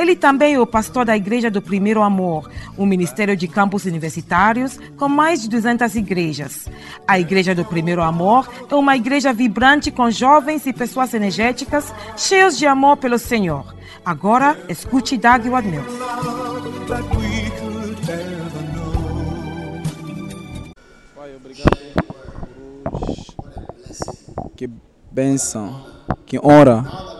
Ele também é o pastor da Igreja do Primeiro Amor, um ministério de campos universitários com mais de 200 igrejas. A Igreja do Primeiro Amor é uma igreja vibrante com jovens e pessoas energéticas, cheios de amor pelo Senhor. Agora, escute Doug Wadmills. Pai, obrigado que bênção, que honra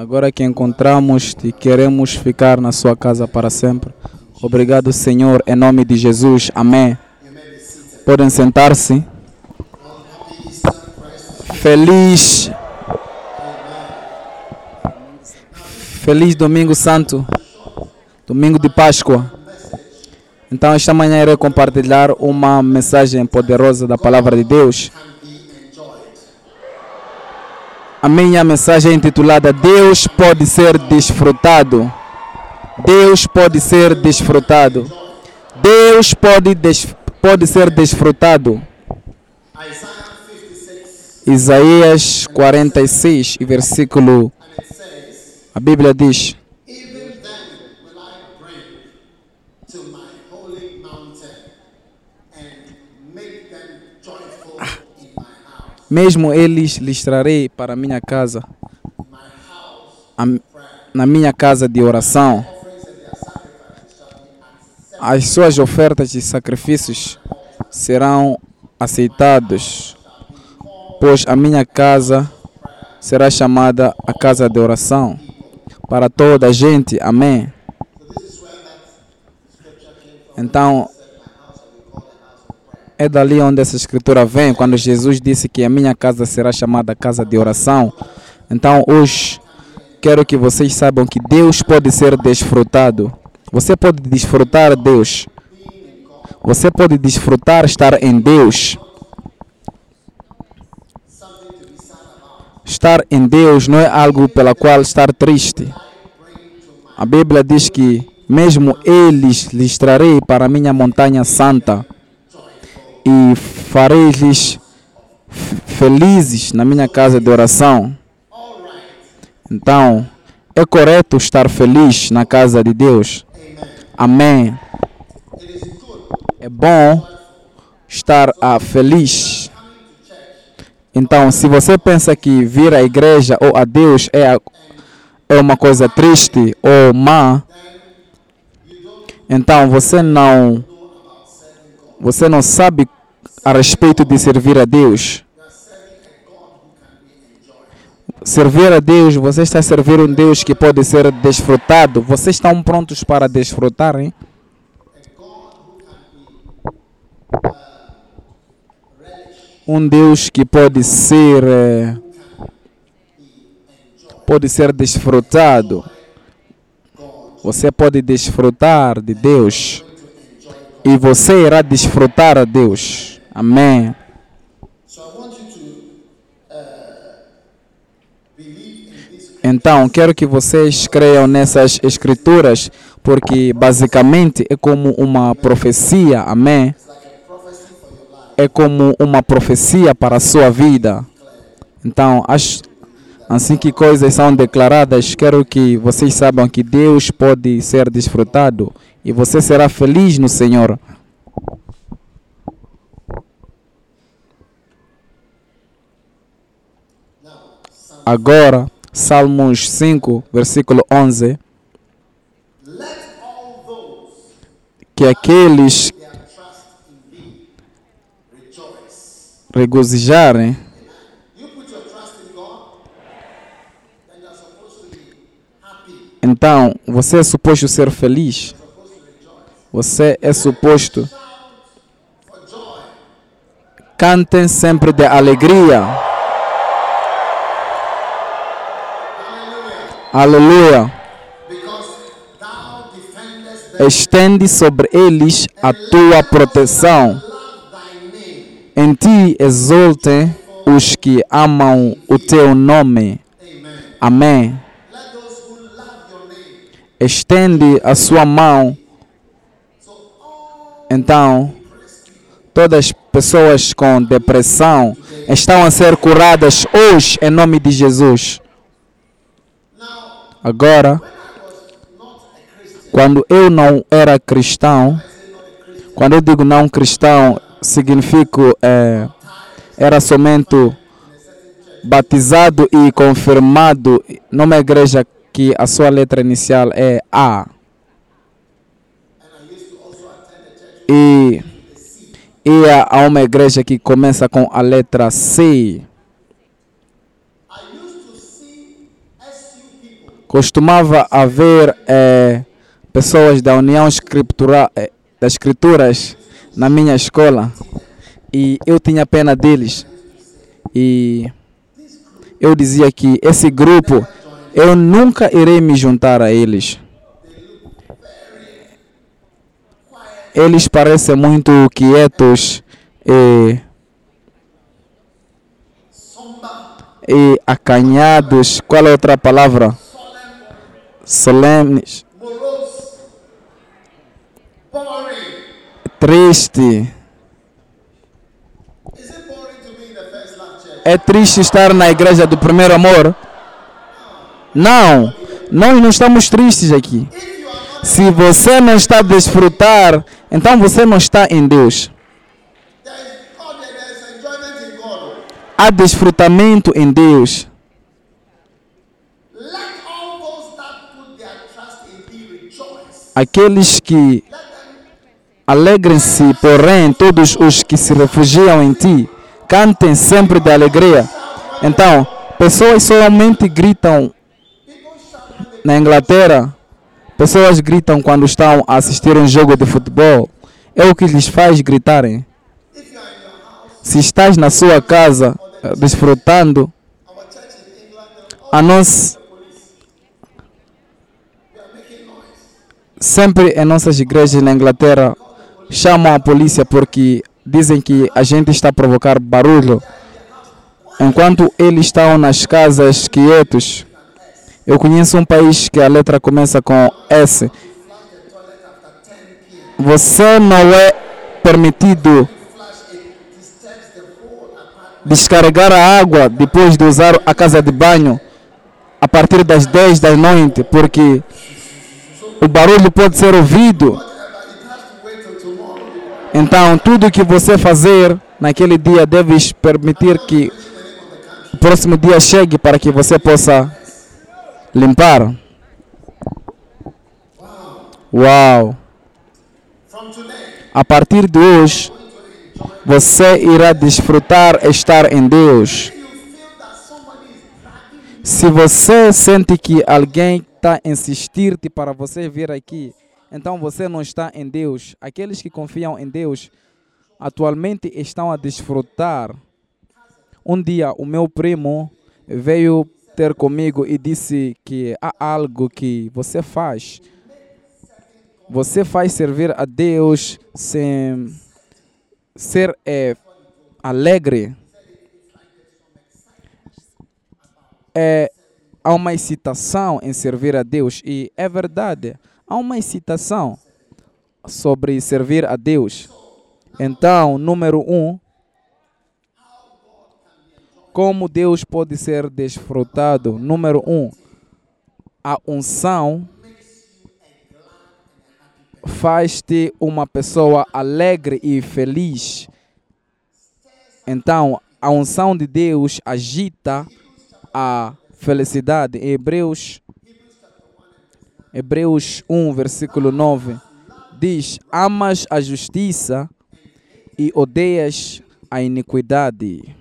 Agora que encontramos-te, queremos ficar na sua casa para sempre. Obrigado, Senhor, em nome de Jesus. Amém. Podem sentar-se. Feliz. Feliz Domingo Santo. Domingo de Páscoa. Então, esta manhã irei compartilhar uma mensagem poderosa da palavra de Deus. A minha mensagem é intitulada Deus pode ser desfrutado. Deus pode ser desfrutado. Deus pode, des, pode ser desfrutado. Isaías 46, versículo. A Bíblia diz: Mesmo eles lhes trarei para minha casa, a, na minha casa de oração. As suas ofertas e sacrifícios serão aceitados, pois a minha casa será chamada a casa de oração para toda a gente. Amém. Então, é dali onde essa escritura vem, quando Jesus disse que a minha casa será chamada casa de oração. Então, hoje, quero que vocês saibam que Deus pode ser desfrutado. Você pode desfrutar Deus. Você pode desfrutar estar em Deus. Estar em Deus não é algo pela qual estar triste. A Bíblia diz que mesmo eles lhes trarei para a minha montanha santa e farei-lhes felizes na minha casa de oração. Então, é correto estar feliz na casa de Deus. Amém. É bom estar ah, feliz. Então, se você pensa que vir à igreja ou a Deus é, é uma coisa triste ou má, então você não você não sabe a respeito de servir a Deus. Servir a Deus, você está a servir um Deus que pode ser desfrutado. Vocês estão prontos para desfrutar, hein? Um Deus que pode ser eh, pode ser desfrutado. Você pode desfrutar de Deus e você irá desfrutar a Deus. Amém. Então, quero que vocês creiam nessas escrituras, porque basicamente é como uma profecia, amém? É como uma profecia para a sua vida. Então, assim que coisas são declaradas, quero que vocês saibam que Deus pode ser desfrutado e você será feliz no Senhor. Agora, Salmos 5, versículo 11. Que aqueles regozijarem Então, você é suposto ser feliz. Você é suposto. Cantem sempre de alegria. Aleluia. Estende sobre eles a tua proteção. Em ti exultem os que amam o teu nome. Amém. Estende a sua mão. Então, todas as pessoas com depressão estão a ser curadas hoje em nome de Jesus. Agora, quando eu não era cristão, quando eu digo não cristão, significa é, era somente batizado e confirmado numa igreja que a sua letra inicial é A. E ia a uma igreja que começa com a letra C. Costumava haver eh, pessoas da União Escritura, eh, das Escrituras na minha escola e eu tinha pena deles. E eu dizia que esse grupo eu nunca irei me juntar a eles. Eles parecem muito quietos e, e acanhados. Qual é outra palavra? Boring. triste. É triste estar na igreja do primeiro amor? Não, nós não estamos tristes aqui. Se você não está a desfrutar, então você não está em Deus. Há desfrutamento em Deus. Aqueles que alegrem-se, porém, todos os que se refugiam em ti, cantem sempre de alegria. Então, pessoas somente gritam na Inglaterra, pessoas gritam quando estão a assistir um jogo de futebol. É o que lhes faz gritarem. Se estás na sua casa eh, desfrutando, a nós sempre em nossas igrejas na Inglaterra chamam a polícia porque dizem que a gente está a provocar barulho. Enquanto eles estão nas casas quietos, eu conheço um país que a letra começa com S. Você não é permitido descarregar a água depois de usar a casa de banho a partir das 10 da noite, porque o barulho pode ser ouvido. Então, tudo que você fazer naquele dia deves permitir que o próximo dia chegue para que você possa limpar. Uau! A partir de hoje, você irá desfrutar estar em Deus. Se você sente que alguém está insistir-te para você vir aqui, então você não está em Deus. Aqueles que confiam em Deus atualmente estão a desfrutar. Um dia o meu primo veio ter comigo e disse que há algo que você faz. Você faz servir a Deus sem ser eh, alegre. é, há uma excitação em servir a Deus e é verdade, há uma excitação sobre servir a Deus. Então, número um, como Deus pode ser desfrutado? Número um, a unção faz-te uma pessoa alegre e feliz. Então, a unção de Deus agita a felicidade. Em Hebreus, Hebreus 1, versículo 9, diz: Amas a justiça e odeias a iniquidade.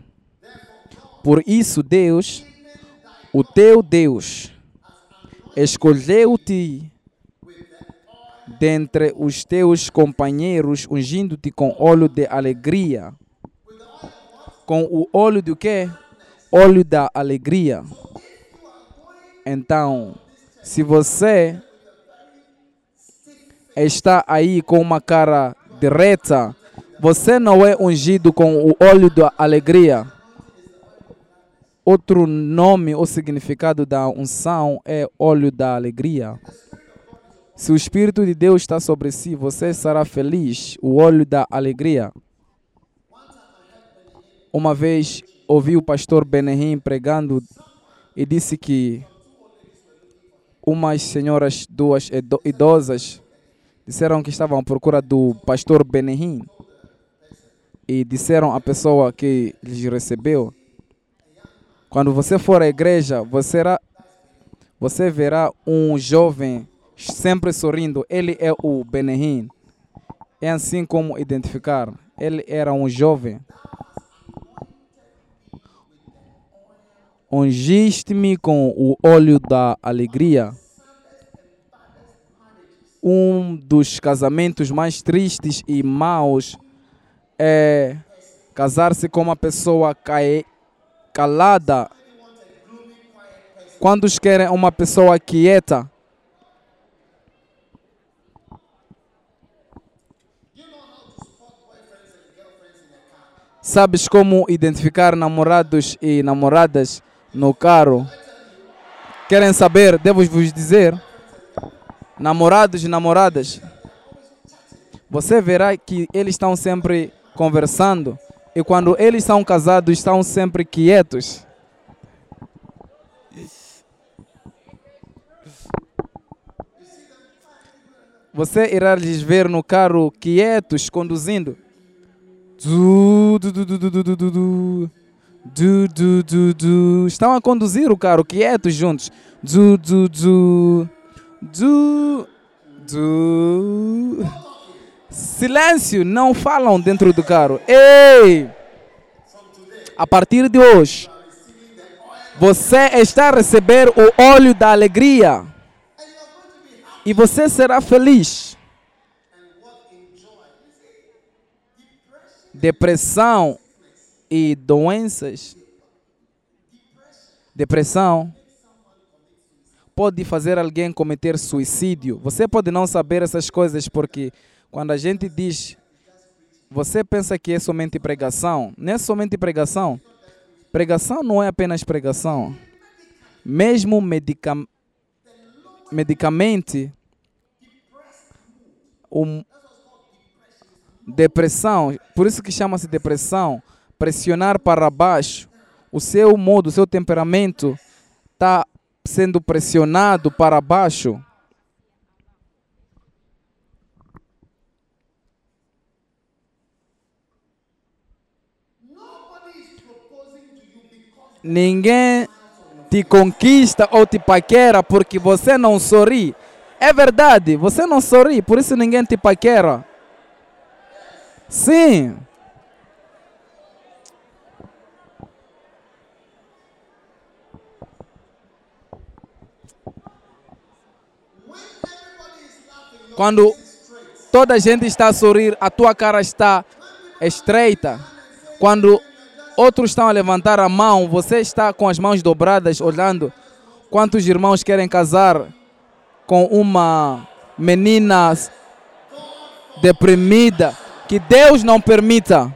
Por isso, Deus, o teu Deus, escolheu-te dentre os teus companheiros, ungindo-te com óleo de alegria. Com o óleo do quê? Óleo da alegria. Então, se você está aí com uma cara direta, Você não é ungido com o óleo da alegria. Outro nome ou significado da unção é óleo da alegria. Se o Espírito de Deus está sobre si, você será feliz. O óleo da alegria. Uma vez ouvi o pastor Benehim pregando e disse que umas senhoras, duas ido- idosas, disseram que estavam à procura do pastor Benehim e disseram à pessoa que lhes recebeu: quando você for à igreja, você, será, você verá um jovem sempre sorrindo. Ele é o Benehim. É assim como identificar. Ele era um jovem. Ungiste-me com o óleo da alegria. Um dos casamentos mais tristes e maus é casar-se com uma pessoa cae- calada. Quantos querem uma pessoa quieta? Sabes como identificar namorados e namoradas no carro? Querem saber? Devo vos dizer. Namorados e namoradas. Você verá que eles estão sempre conversando. E quando eles são casados, estão sempre quietos. Você irá lhes ver no carro quietos, conduzindo. Estão a conduzir o carro quietos juntos. Du, du, du. Du, du. Silêncio, não falam dentro do carro. Ei! A partir de hoje, você está a receber o óleo da alegria. E você será feliz. Depressão e doenças. Depressão pode fazer alguém cometer suicídio. Você pode não saber essas coisas porque quando a gente diz, você pensa que é somente pregação. Não é somente pregação. Pregação não é apenas pregação. Mesmo medica medicamente, um, depressão, por isso que chama-se depressão, pressionar para baixo, o seu modo, o seu temperamento está sendo pressionado para baixo. Ninguém te conquista ou te paquera porque você não sorri. É verdade, você não sorri, por isso ninguém te paquera. Sim. Quando toda a gente está a sorrir, a tua cara está estreita. Quando outros estão a levantar a mão, você está com as mãos dobradas, olhando quantos irmãos querem casar com uma menina deprimida. Que Deus não permita.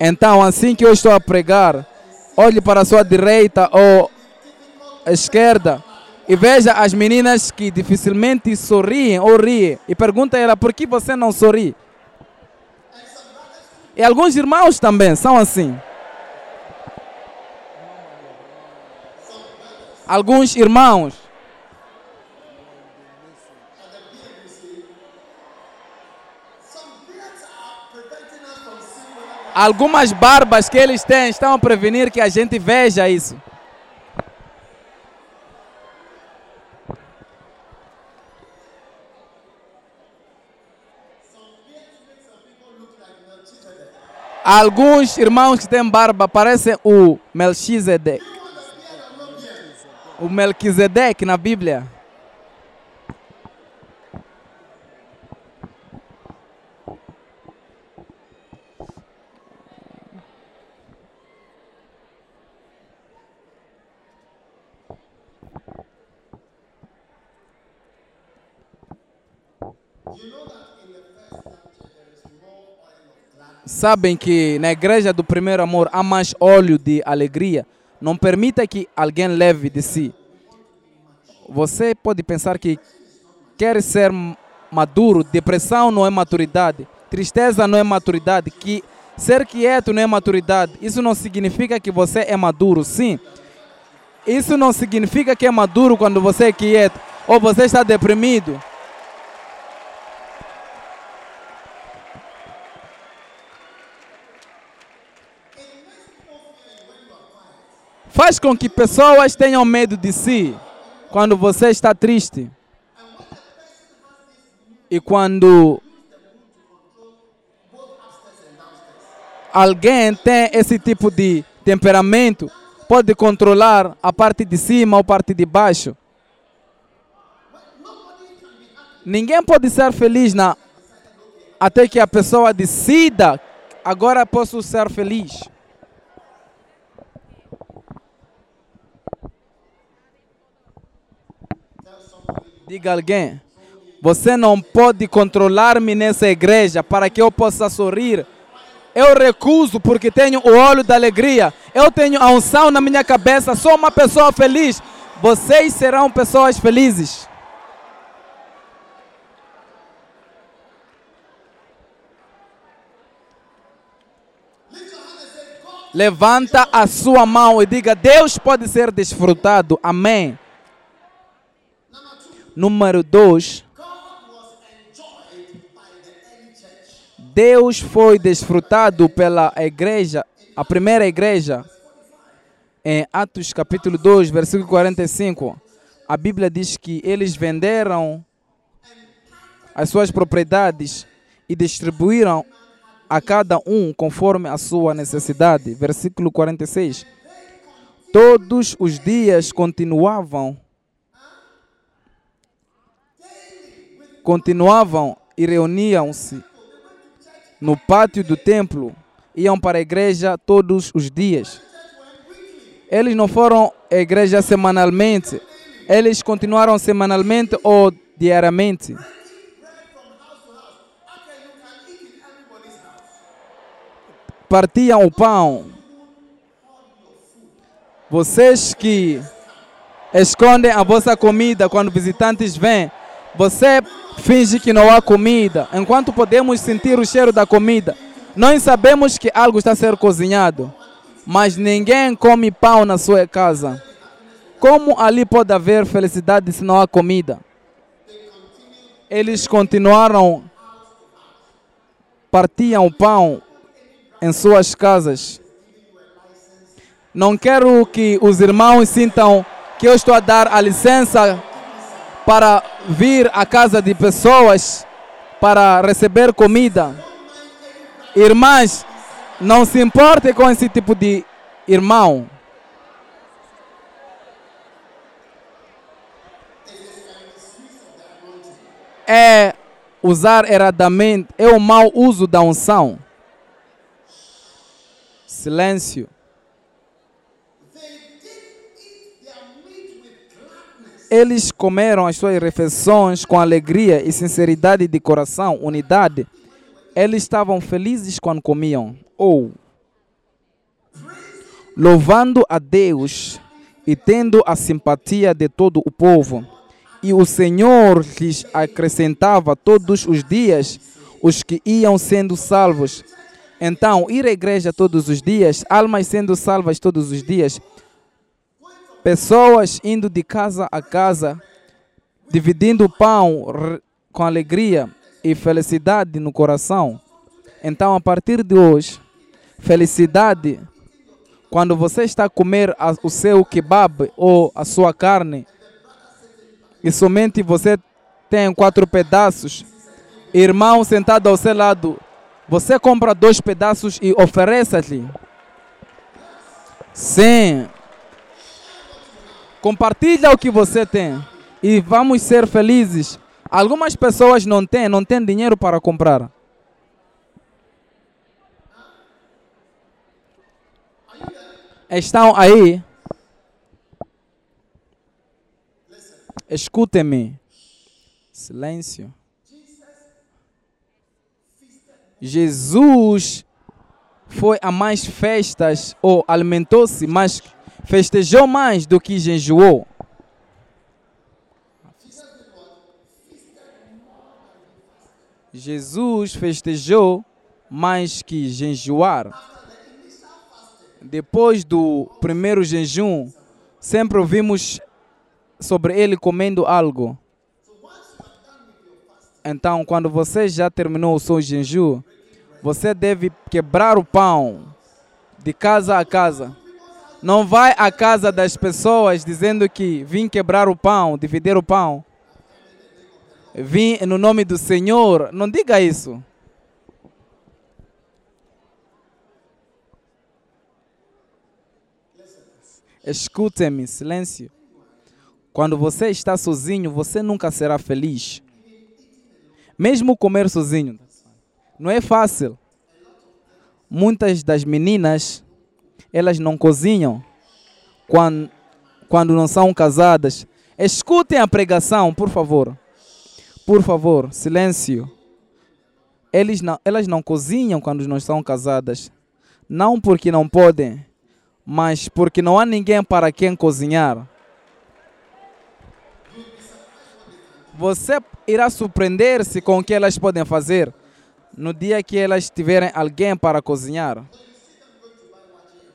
Então, assim que eu estou a pregar, olhe para a sua direita ou esquerda e veja as meninas que dificilmente sorriem ou riem e pergunta a ela por que você não sorri. E alguns irmãos também são assim. Alguns irmãos. Algumas barbas que eles têm estão a prevenir que a gente veja isso. Alguns irmãos que têm barba parecem o Melchizedek. O Melquisedeque na Bíblia. Sabem que na igreja do primeiro amor há mais óleo de alegria. Não permita que alguém leve de si. Você pode pensar que quer ser maduro, depressão não é maturidade, tristeza não é maturidade, que ser quieto não é maturidade. Isso não significa que você é maduro, sim. Isso não significa que é maduro quando você é quieto ou você está deprimido. Faz com que pessoas tenham medo de si quando você está triste. E quando alguém tem esse tipo de temperamento, pode controlar a parte de cima ou a parte de baixo. Ninguém pode ser feliz na, até que a pessoa decida, agora posso ser feliz. Diga alguém, você não pode controlar-me nessa igreja para que eu possa sorrir. Eu recuso porque tenho o olho da alegria. Eu tenho a unção na minha cabeça. Sou uma pessoa feliz. Vocês serão pessoas felizes. Levanta a sua mão e diga: Deus pode ser desfrutado. Amém. Número 2. Deus foi desfrutado pela igreja, a primeira igreja, em Atos capítulo 2, versículo 45. A Bíblia diz que eles venderam as suas propriedades e distribuíram a cada um conforme a sua necessidade. Versículo 46. Todos os dias continuavam continuavam e reuniam-se no pátio do templo, iam para a igreja todos os dias. Eles não foram à igreja semanalmente, eles continuaram semanalmente ou diariamente. Partiam o pão. Vocês que escondem a vossa comida quando visitantes vêm, você finge que não há comida, enquanto podemos sentir o cheiro da comida. Nós sabemos que algo está a ser cozinhado, mas ninguém come pão na sua casa. Como ali pode haver felicidade se não há comida? Eles continuaram, partiam o pão em suas casas. Não quero que os irmãos sintam que eu estou a dar a licença para vir à casa de pessoas para receber comida. Irmãs, não se importe com esse tipo de irmão. É usar erradamente, é o mau uso da unção. Silêncio. Eles comeram as suas refeições com alegria e sinceridade de coração, unidade. Eles estavam felizes quando comiam. Ou, louvando a Deus e tendo a simpatia de todo o povo. E o Senhor lhes acrescentava todos os dias os que iam sendo salvos. Então, ir à igreja todos os dias, almas sendo salvas todos os dias, Pessoas indo de casa a casa, dividindo o pão com alegria e felicidade no coração. Então, a partir de hoje, felicidade, quando você está a comer o seu kebab ou a sua carne, e somente você tem quatro pedaços, irmão sentado ao seu lado, você compra dois pedaços e oferece-lhe. Sim, Compartilha o que você tem e vamos ser felizes. Algumas pessoas não têm, não têm dinheiro para comprar. Estão aí. Escutem-me. Silêncio. Jesus foi a mais festas ou alimentou-se, mas festejou mais do que jejuou. Jesus festejou mais que jejuar. Depois do primeiro jejum, sempre ouvimos sobre ele comendo algo. Então, quando você já terminou o seu jejum, você deve quebrar o pão de casa a casa. Não vai à casa das pessoas dizendo que vim quebrar o pão, dividir o pão. Vim no nome do Senhor. Não diga isso. Escute-me, silêncio. Quando você está sozinho, você nunca será feliz. Mesmo comer sozinho. Não é fácil. Muitas das meninas, elas não cozinham quando, quando não são casadas. Escutem a pregação, por favor. Por favor, silêncio. Eles não, elas não cozinham quando não são casadas. Não porque não podem, mas porque não há ninguém para quem cozinhar. Você irá surpreender-se com o que elas podem fazer no dia que elas tiverem alguém para cozinhar.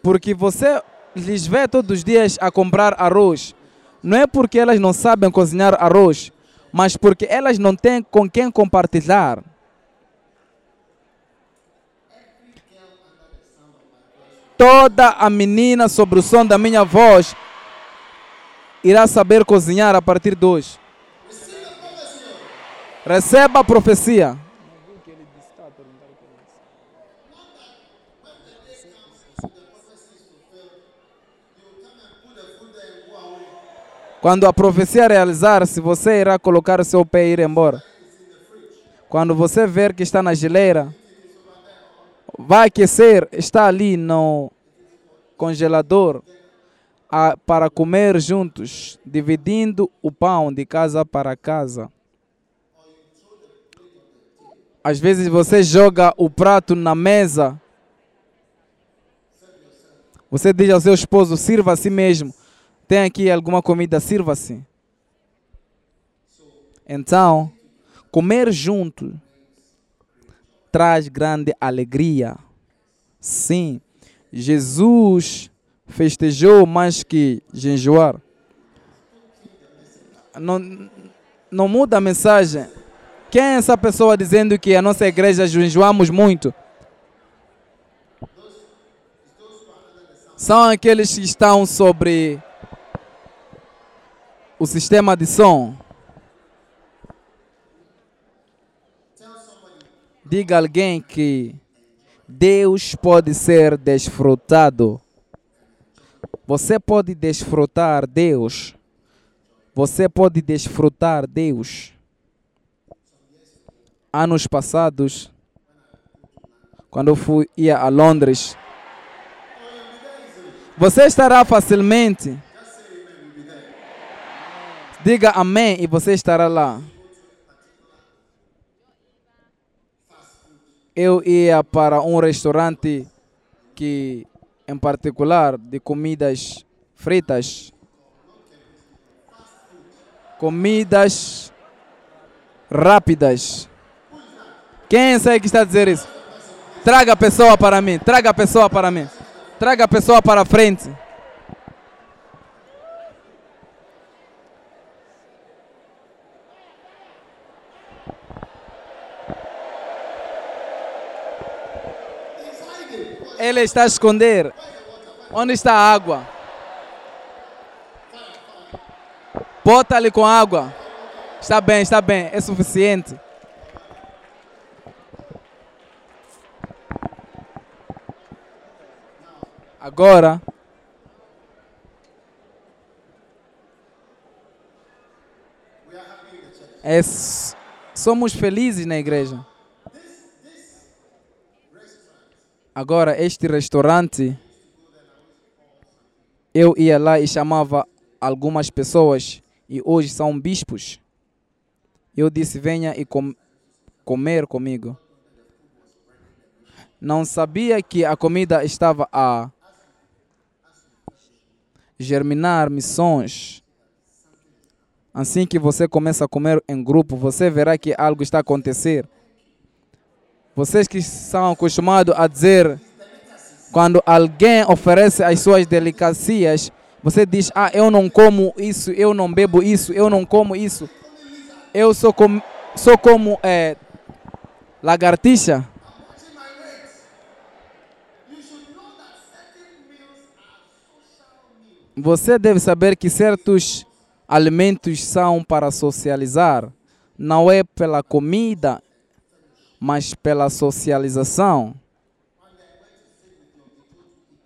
Porque você lhes vê todos os dias a comprar arroz. Não é porque elas não sabem cozinhar arroz, mas porque elas não têm com quem compartilhar. Toda a menina sobre o som da minha voz irá saber cozinhar a partir de hoje. Receba a profecia. Quando a profecia realizar-se, você irá colocar o seu pé e ir embora. Quando você ver que está na geleira, vai aquecer, está ali no congelador a, para comer juntos, dividindo o pão de casa para casa. Às vezes você joga o prato na mesa. Você diz ao seu esposo: sirva a si mesmo. Tem aqui alguma comida, sirva-se. Então, comer junto traz grande alegria. Sim, Jesus festejou mais que jejuar. Não, não muda a mensagem. Quem é essa pessoa dizendo que a nossa igreja jejuamos muito? São aqueles que estão sobre o sistema de som. Diga alguém que Deus pode ser desfrutado. Você pode desfrutar Deus. Você pode desfrutar Deus. Anos passados, quando eu fui ia a Londres, você estará facilmente Diga amém e você estará lá. Eu ia para um restaurante que, em particular, de comidas fritas. Comidas rápidas. Quem sabe que está a dizer isso? Traga a pessoa para mim. Traga a pessoa para mim. Traga a pessoa para frente. Ele está a esconder. Onde está a água? Bota ali com água. Está bem, está bem. É suficiente. Agora. É, somos felizes na igreja. Agora, este restaurante, eu ia lá e chamava algumas pessoas e hoje são bispos. Eu disse: venha e com, comer comigo. não sabia que a comida estava a germinar missões. Assim que você começa a comer em grupo, você verá que algo está a acontecer. Vocês que são acostumados a dizer, quando alguém oferece as suas delicacias, você diz: Ah, eu não como isso, eu não bebo isso, eu não como isso. Eu sou, com, sou como é, lagartixa. Você deve saber que certos alimentos são para socializar, não é pela comida, mas pela socialização.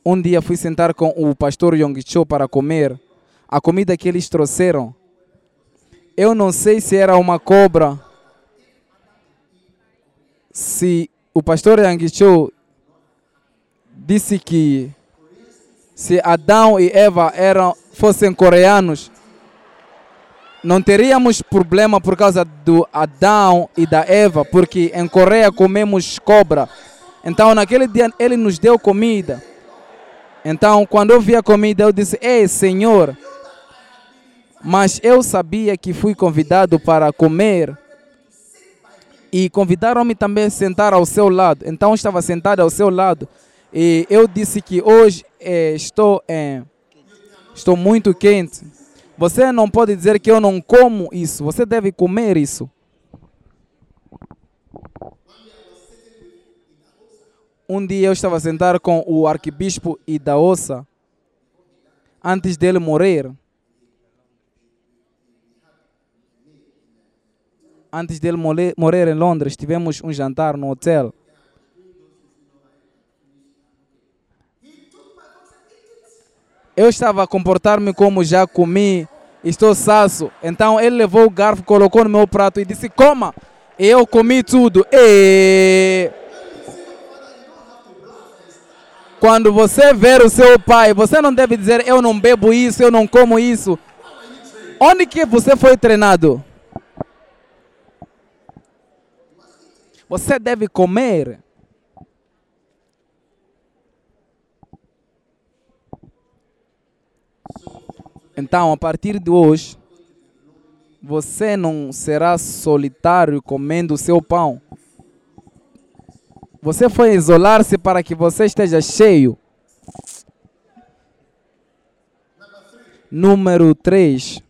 Um dia fui sentar com o pastor Yong Cho para comer a comida que eles trouxeram. Eu não sei se era uma cobra, se o pastor Yang Cho disse que se Adão e Eva eram, fossem coreanos, não teríamos problema por causa do Adão e da Eva, porque em Coreia comemos cobra. Então, naquele dia, ele nos deu comida. Então, quando eu vi a comida, eu disse: Ei, Senhor. Mas eu sabia que fui convidado para comer. E convidaram-me também a sentar ao seu lado. Então, eu estava sentado ao seu lado. E eu disse que hoje eh, estou, eh, estou muito quente. Você não pode dizer que eu não como isso. Você deve comer isso. Um dia eu estava sentado com o arcebispo Idaosa, antes dele morrer. Antes dele morrer em Londres, tivemos um jantar no hotel. Eu estava a comportar-me como já comi, estou saço. Então ele levou o garfo, colocou no meu prato e disse: Coma! Eu comi tudo. E quando você ver o seu pai, você não deve dizer: Eu não bebo isso, eu não como isso. Onde que você foi treinado? Você deve comer. Então, a partir de hoje, você não será solitário comendo o seu pão. Você foi isolar-se para que você esteja cheio. Número 3.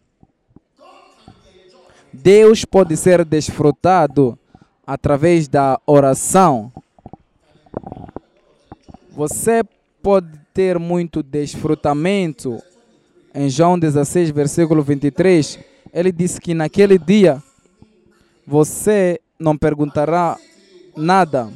Deus pode ser desfrutado através da oração. Você pode ter muito desfrutamento em João 16, versículo 23, ele disse que naquele dia você não perguntará nada.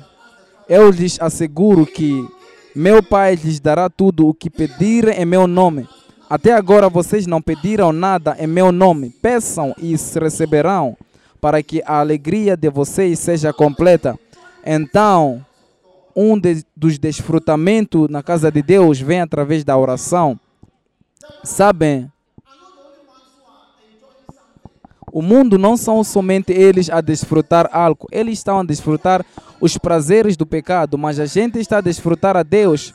Eu lhes asseguro que meu Pai lhes dará tudo o que pedirem em meu nome. Até agora vocês não pediram nada em meu nome. Peçam e receberão, para que a alegria de vocês seja completa. Então, um de, dos desfrutamentos na casa de Deus vem através da oração. Sabem, o mundo não são somente eles a desfrutar algo, eles estão a desfrutar os prazeres do pecado, mas a gente está a desfrutar a Deus.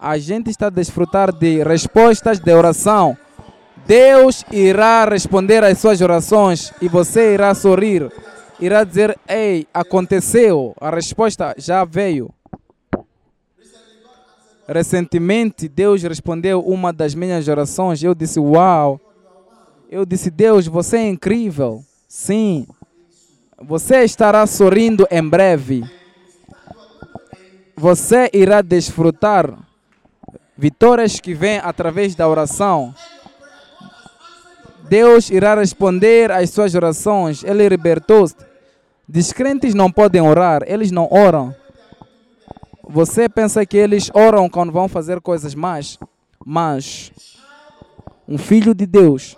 A gente está a desfrutar de respostas de oração. Deus irá responder às suas orações e você irá sorrir. Irá dizer: Ei, aconteceu, a resposta já veio. Recentemente, Deus respondeu uma das minhas orações. Eu disse: Uau! Eu disse: Deus, você é incrível. Sim. Você estará sorrindo em breve. Você irá desfrutar vitórias que vêm através da oração. Deus irá responder às suas orações. Ele libertou-se. Descrentes não podem orar, eles não oram. Você pensa que eles oram quando vão fazer coisas más, mas um filho de Deus,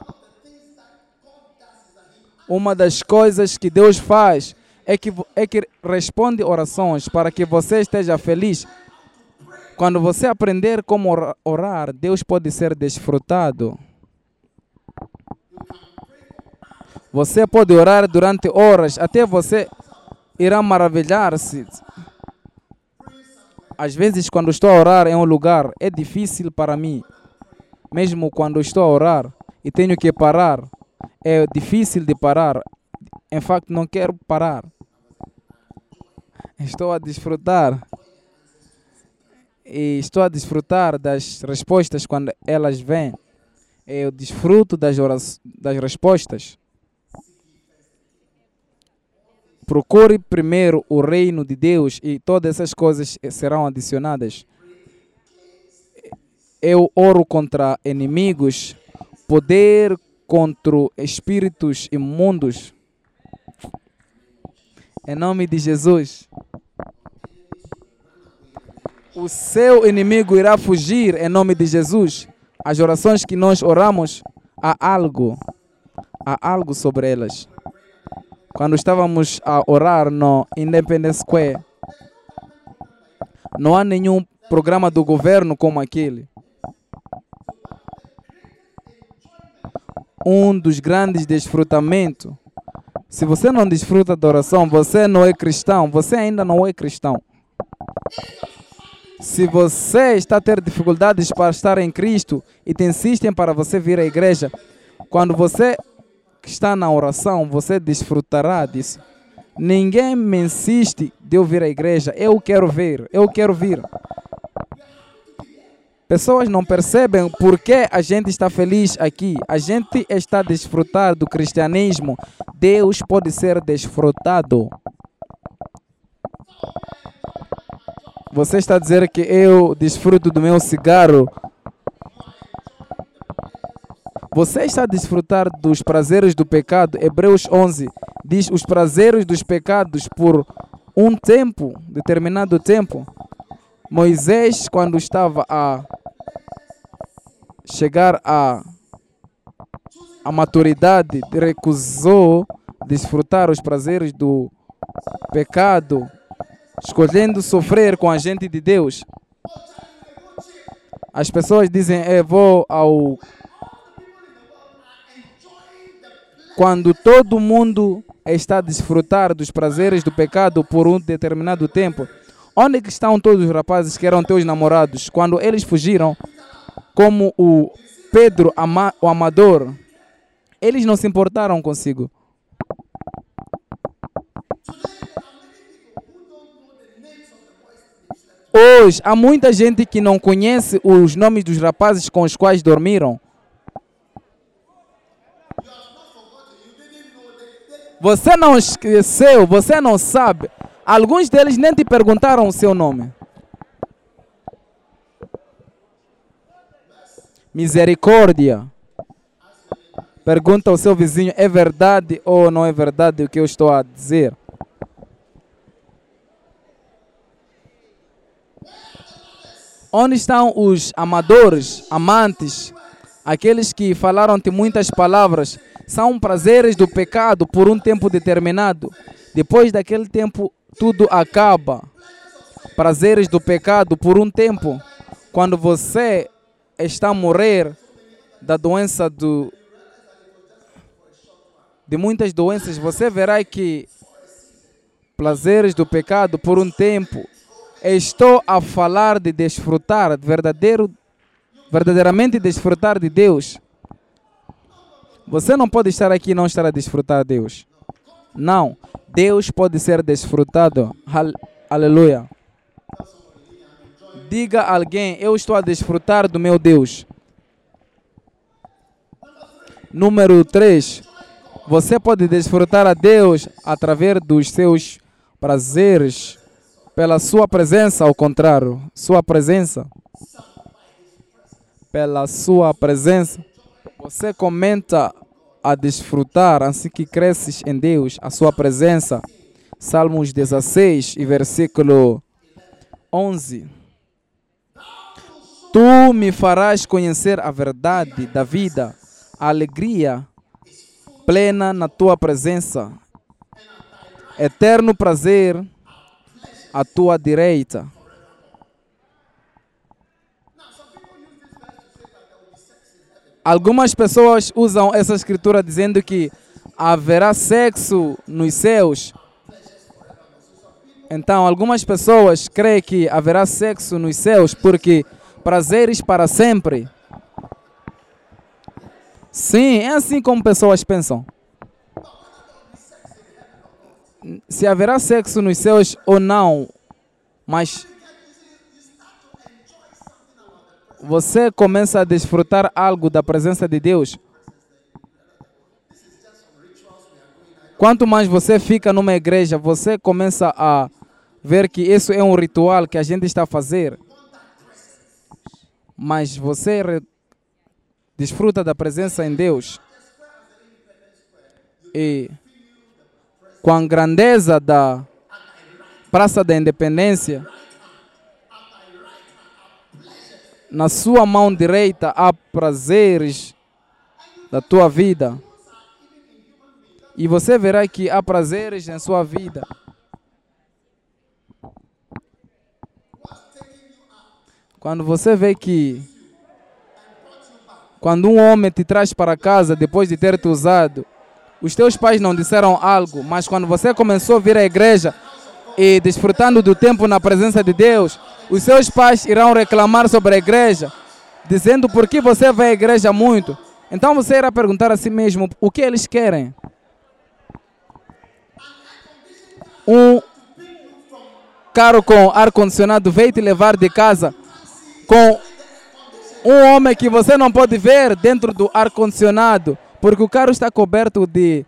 uma das coisas que Deus faz é que, é que responde orações para que você esteja feliz. Quando você aprender como orar, Deus pode ser desfrutado. Você pode orar durante horas, até você irá maravilhar-se Às vezes, quando estou a orar em um lugar, é difícil para mim. Mesmo quando estou a orar e tenho que parar, é difícil de parar. Em facto, não quero parar. Estou a desfrutar. E estou a desfrutar das respostas quando elas vêm. Eu desfruto das, das respostas. Procure primeiro o reino de Deus e todas essas coisas serão adicionadas. Eu oro contra inimigos, poder contra espíritos imundos. Em nome de Jesus. O seu inimigo irá fugir em nome de Jesus. As orações que nós oramos, há algo, há algo sobre elas. Quando estávamos a orar no Independence Square, não há nenhum programa do governo como aquele. Um dos grandes desfrutamentos. Se você não desfruta da oração, você não é cristão. Você ainda não é cristão. Se você está a ter dificuldades para estar em Cristo e te insistem para você vir à igreja, quando você está na oração, você desfrutará disso. Ninguém me insiste de eu vir à igreja. Eu quero vir, eu quero vir. Pessoas não percebem por que a gente está feliz aqui. A gente está a desfrutar do cristianismo. Deus pode ser desfrutado. Você está a dizer que eu desfruto do meu cigarro. Você está a desfrutar dos prazeres do pecado. Hebreus 11 diz os prazeres dos pecados por um tempo, determinado tempo. Moisés, quando estava a chegar a, a maturidade, recusou desfrutar os prazeres do pecado, escolhendo sofrer com a gente de Deus. As pessoas dizem, eu vou ao. Quando todo mundo está a desfrutar dos prazeres do pecado por um determinado tempo, onde estão todos os rapazes que eram teus namorados? Quando eles fugiram, como o Pedro, o amador, eles não se importaram consigo. Hoje, há muita gente que não conhece os nomes dos rapazes com os quais dormiram. Você não esqueceu, você não sabe. Alguns deles nem te perguntaram o seu nome. Misericórdia. Pergunta ao seu vizinho: é verdade ou não é verdade o que eu estou a dizer? Onde estão os amadores, amantes, aqueles que falaram-te muitas palavras? São prazeres do pecado por um tempo determinado. Depois daquele tempo, tudo acaba. Prazeres do pecado por um tempo. Quando você está a morrer da doença do de muitas doenças, você verá que prazeres do pecado por um tempo. Estou a falar de desfrutar, de verdadeiro, verdadeiramente desfrutar de Deus. Você não pode estar aqui e não estar a desfrutar de Deus. Não, Deus pode ser desfrutado. Aleluia. Diga a alguém: Eu estou a desfrutar do meu Deus. Número 3. Você pode desfrutar a Deus através dos seus prazeres, pela sua presença, ao contrário, sua presença. Pela sua presença. Você comenta a desfrutar assim que cresces em Deus, a sua presença. Salmos 16 e versículo 11. Tu me farás conhecer a verdade da vida, a alegria plena na tua presença, eterno prazer à tua direita. Algumas pessoas usam essa escritura dizendo que haverá sexo nos céus. Então, algumas pessoas creem que haverá sexo nos céus porque prazeres para sempre. Sim, é assim como pessoas pensam. Se haverá sexo nos céus ou não, mas você começa a desfrutar algo da presença de Deus. Quanto mais você fica numa igreja, você começa a ver que isso é um ritual que a gente está a fazer. Mas você re- desfruta da presença em Deus. E com a grandeza da Praça da Independência, na sua mão direita há prazeres da tua vida. E você verá que há prazeres em sua vida. Quando você vê que quando um homem te traz para casa depois de ter te usado, os teus pais não disseram algo, mas quando você começou a vir à igreja e desfrutando do tempo na presença de Deus, os seus pais irão reclamar sobre a igreja, dizendo por que você vai à igreja muito. Então você irá perguntar a si mesmo o que eles querem. Um carro com ar-condicionado veio te levar de casa com um homem que você não pode ver dentro do ar-condicionado, porque o carro está coberto de.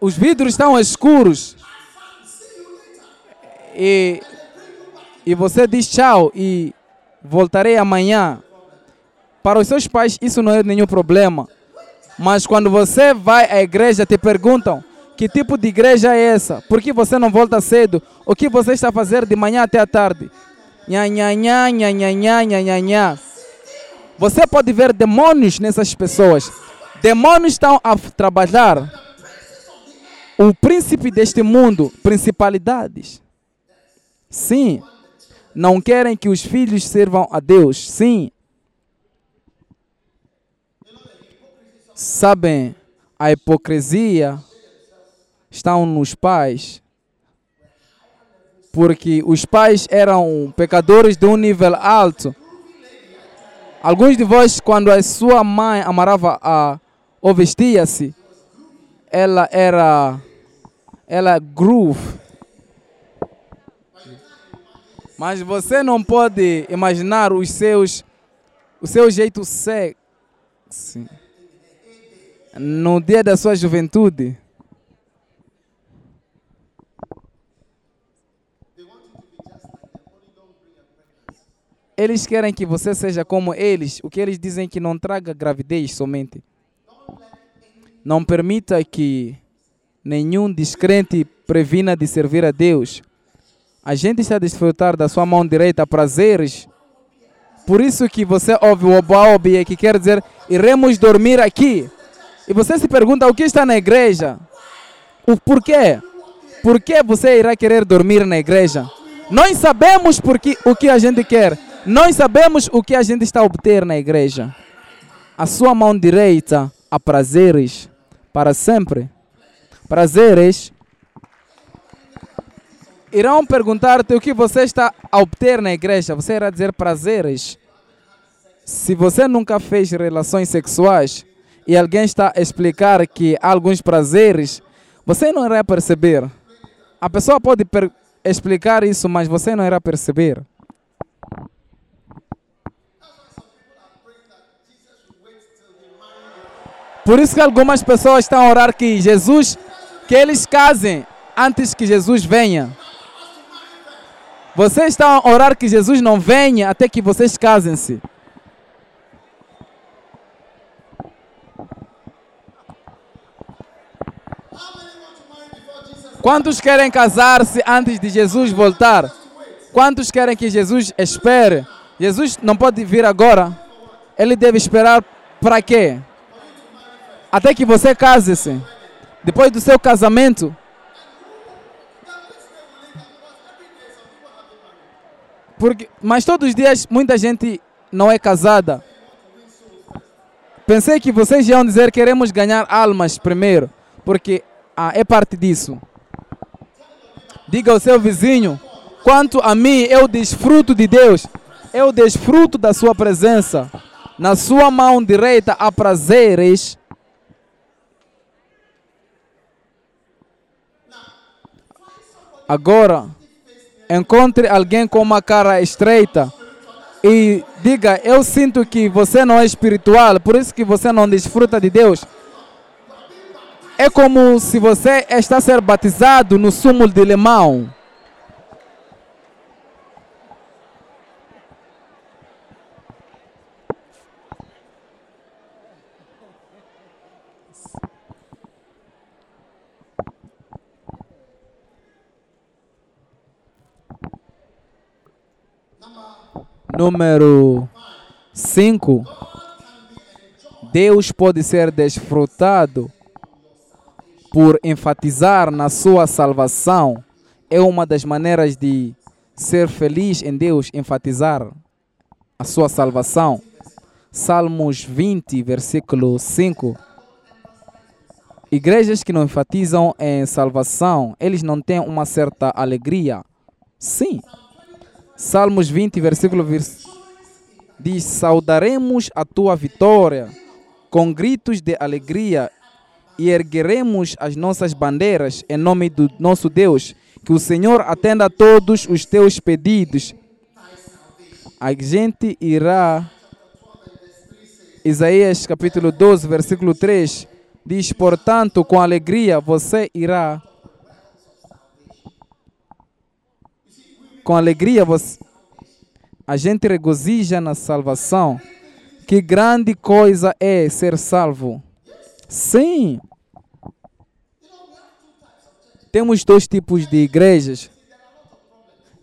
Os vidros estão escuros e, e você diz tchau e voltarei amanhã, para os seus pais isso não é nenhum problema. Mas quando você vai à igreja, te perguntam que tipo de igreja é essa? Por que você não volta cedo? O que você está a fazer de manhã até à tarde? Nha, nha, nha, nha, nha, nha, nha, nha. Você pode ver demônios nessas pessoas. Demônios estão a trabalhar o príncipe deste mundo, principalidades. Sim. Não querem que os filhos sirvam a Deus. Sim. Sabem, a hipocrisia está nos pais. Porque os pais eram pecadores de um nível alto. Alguns de vós, quando a sua mãe amarava a, ou vestia-se, ela era, ela groove. Mas você não pode imaginar os seus, o seu jeito sexy no dia da sua juventude. Eles querem que você seja como eles, o que eles dizem que não traga gravidez somente. Não permita que nenhum descrente previna de servir a Deus. A gente está a desfrutar da sua mão direita prazeres. Por isso que você ouve o oba-obi, que quer dizer, iremos dormir aqui. E você se pergunta o que está na igreja? O porquê? Por que você irá querer dormir na igreja? Nós sabemos porque, o que a gente quer. Nós sabemos o que a gente está a obter na igreja. A sua mão direita há prazeres para sempre. Prazeres. Irão perguntar-te o que você está a obter na igreja. Você irá dizer prazeres. Se você nunca fez relações sexuais e alguém está a explicar que há alguns prazeres, você não irá perceber. A pessoa pode explicar isso, mas você não irá perceber. Por isso que algumas pessoas estão a orar que Jesus, que eles casem antes que Jesus venha. Vocês estão a orar que Jesus não venha até que vocês casem-se. Quantos querem casar-se antes de Jesus voltar? Quantos querem que Jesus espere? Jesus não pode vir agora. Ele deve esperar para quê? Até que você case-se. Depois do seu casamento. Porque, mas todos os dias muita gente não é casada. Pensei que vocês iam dizer queremos ganhar almas primeiro, porque ah, é parte disso. Diga ao seu vizinho: quanto a mim, eu desfruto de Deus, eu desfruto da sua presença. Na sua mão direita há prazeres. Agora, encontre alguém com uma cara estreita e diga: Eu sinto que você não é espiritual, por isso que você não desfruta de Deus. É como se você está a ser batizado no sumo de limão. Número 5. Deus pode ser desfrutado por enfatizar na sua salvação. É uma das maneiras de ser feliz em Deus, enfatizar a sua salvação. Salmos 20, versículo 5. Igrejas que não enfatizam em salvação, eles não têm uma certa alegria. Sim. Salmos 20, versículo vers... diz: Saudaremos a tua vitória com gritos de alegria e ergueremos as nossas bandeiras em nome do nosso Deus. Que o Senhor atenda a todos os teus pedidos. A gente irá. Isaías capítulo 12, versículo 3 diz: Portanto, com alegria você irá. Com alegria você. A gente regozija na salvação. Que grande coisa é ser salvo. Sim. Temos dois tipos de igrejas.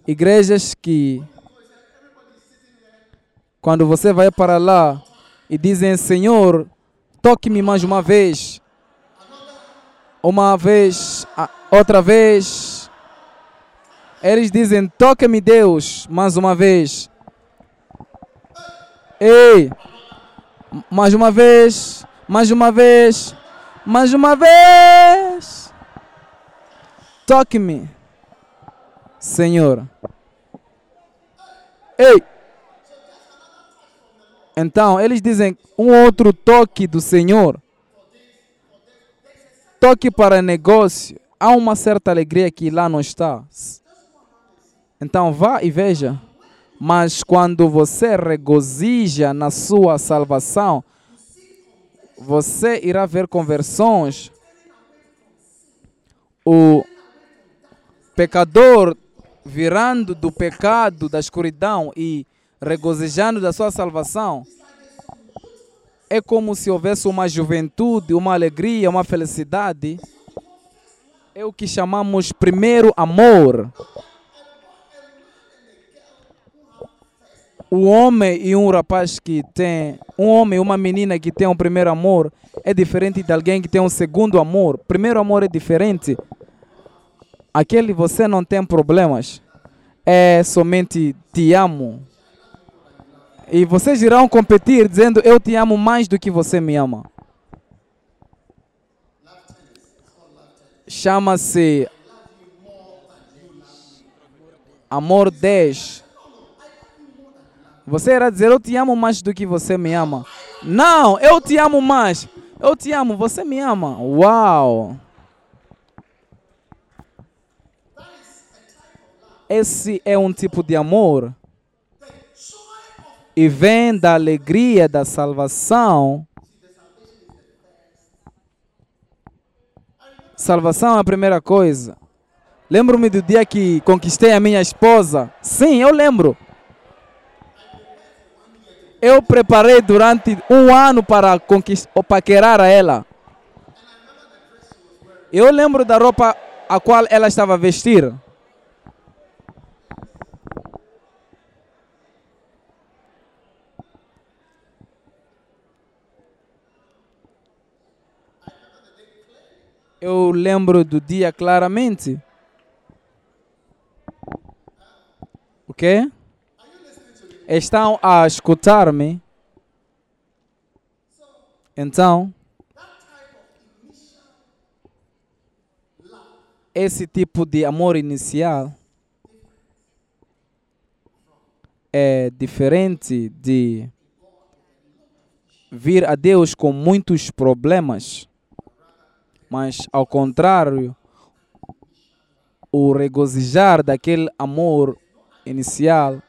Igrejas que, quando você vai para lá e dizem, Senhor, toque-me mais uma vez. Uma vez, outra vez. Eles dizem, toque-me Deus, mais uma vez. Ei, mais uma vez mais uma vez, mais uma vez. Toque-me, Senhor. Ei! Então, eles dizem um outro toque do Senhor. Toque para negócio. Há uma certa alegria que lá não está. Então, vá e veja. Mas quando você regozija na sua salvação, você irá ver conversões. O pecador virando do pecado, da escuridão e regozijando da sua salvação. É como se houvesse uma juventude, uma alegria, uma felicidade. É o que chamamos primeiro amor. O homem e um rapaz que tem, um homem e uma menina que tem um primeiro amor é diferente de alguém que tem um segundo amor. Primeiro amor é diferente. Aquele você não tem problemas. É somente te amo. E vocês irão competir dizendo eu te amo mais do que você me ama. Chama-se Amor 10. Você irá dizer, eu te amo mais do que você me ama. Não, eu te amo mais. Eu te amo, você me ama. Uau! Esse é um tipo de amor. E vem da alegria da salvação. Salvação é a primeira coisa. Lembro-me do dia que conquistei a minha esposa. Sim, eu lembro eu preparei durante um ano para paquerar a ela. Eu lembro da roupa a qual ela estava a vestir. Eu lembro do dia claramente. O quê? Estão a escutar-me, então esse tipo de amor inicial é diferente de vir a Deus com muitos problemas, mas ao contrário, o regozijar daquele amor inicial,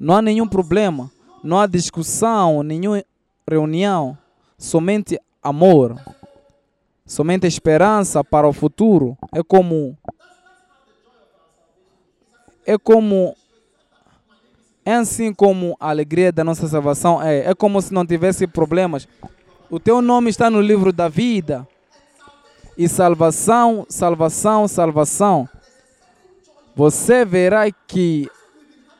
não há nenhum problema, não há discussão, nenhuma reunião, somente amor, somente esperança para o futuro. É como é como é assim como a alegria da nossa salvação é. É como se não tivesse problemas. O teu nome está no livro da vida. E salvação, salvação, salvação. Você verá que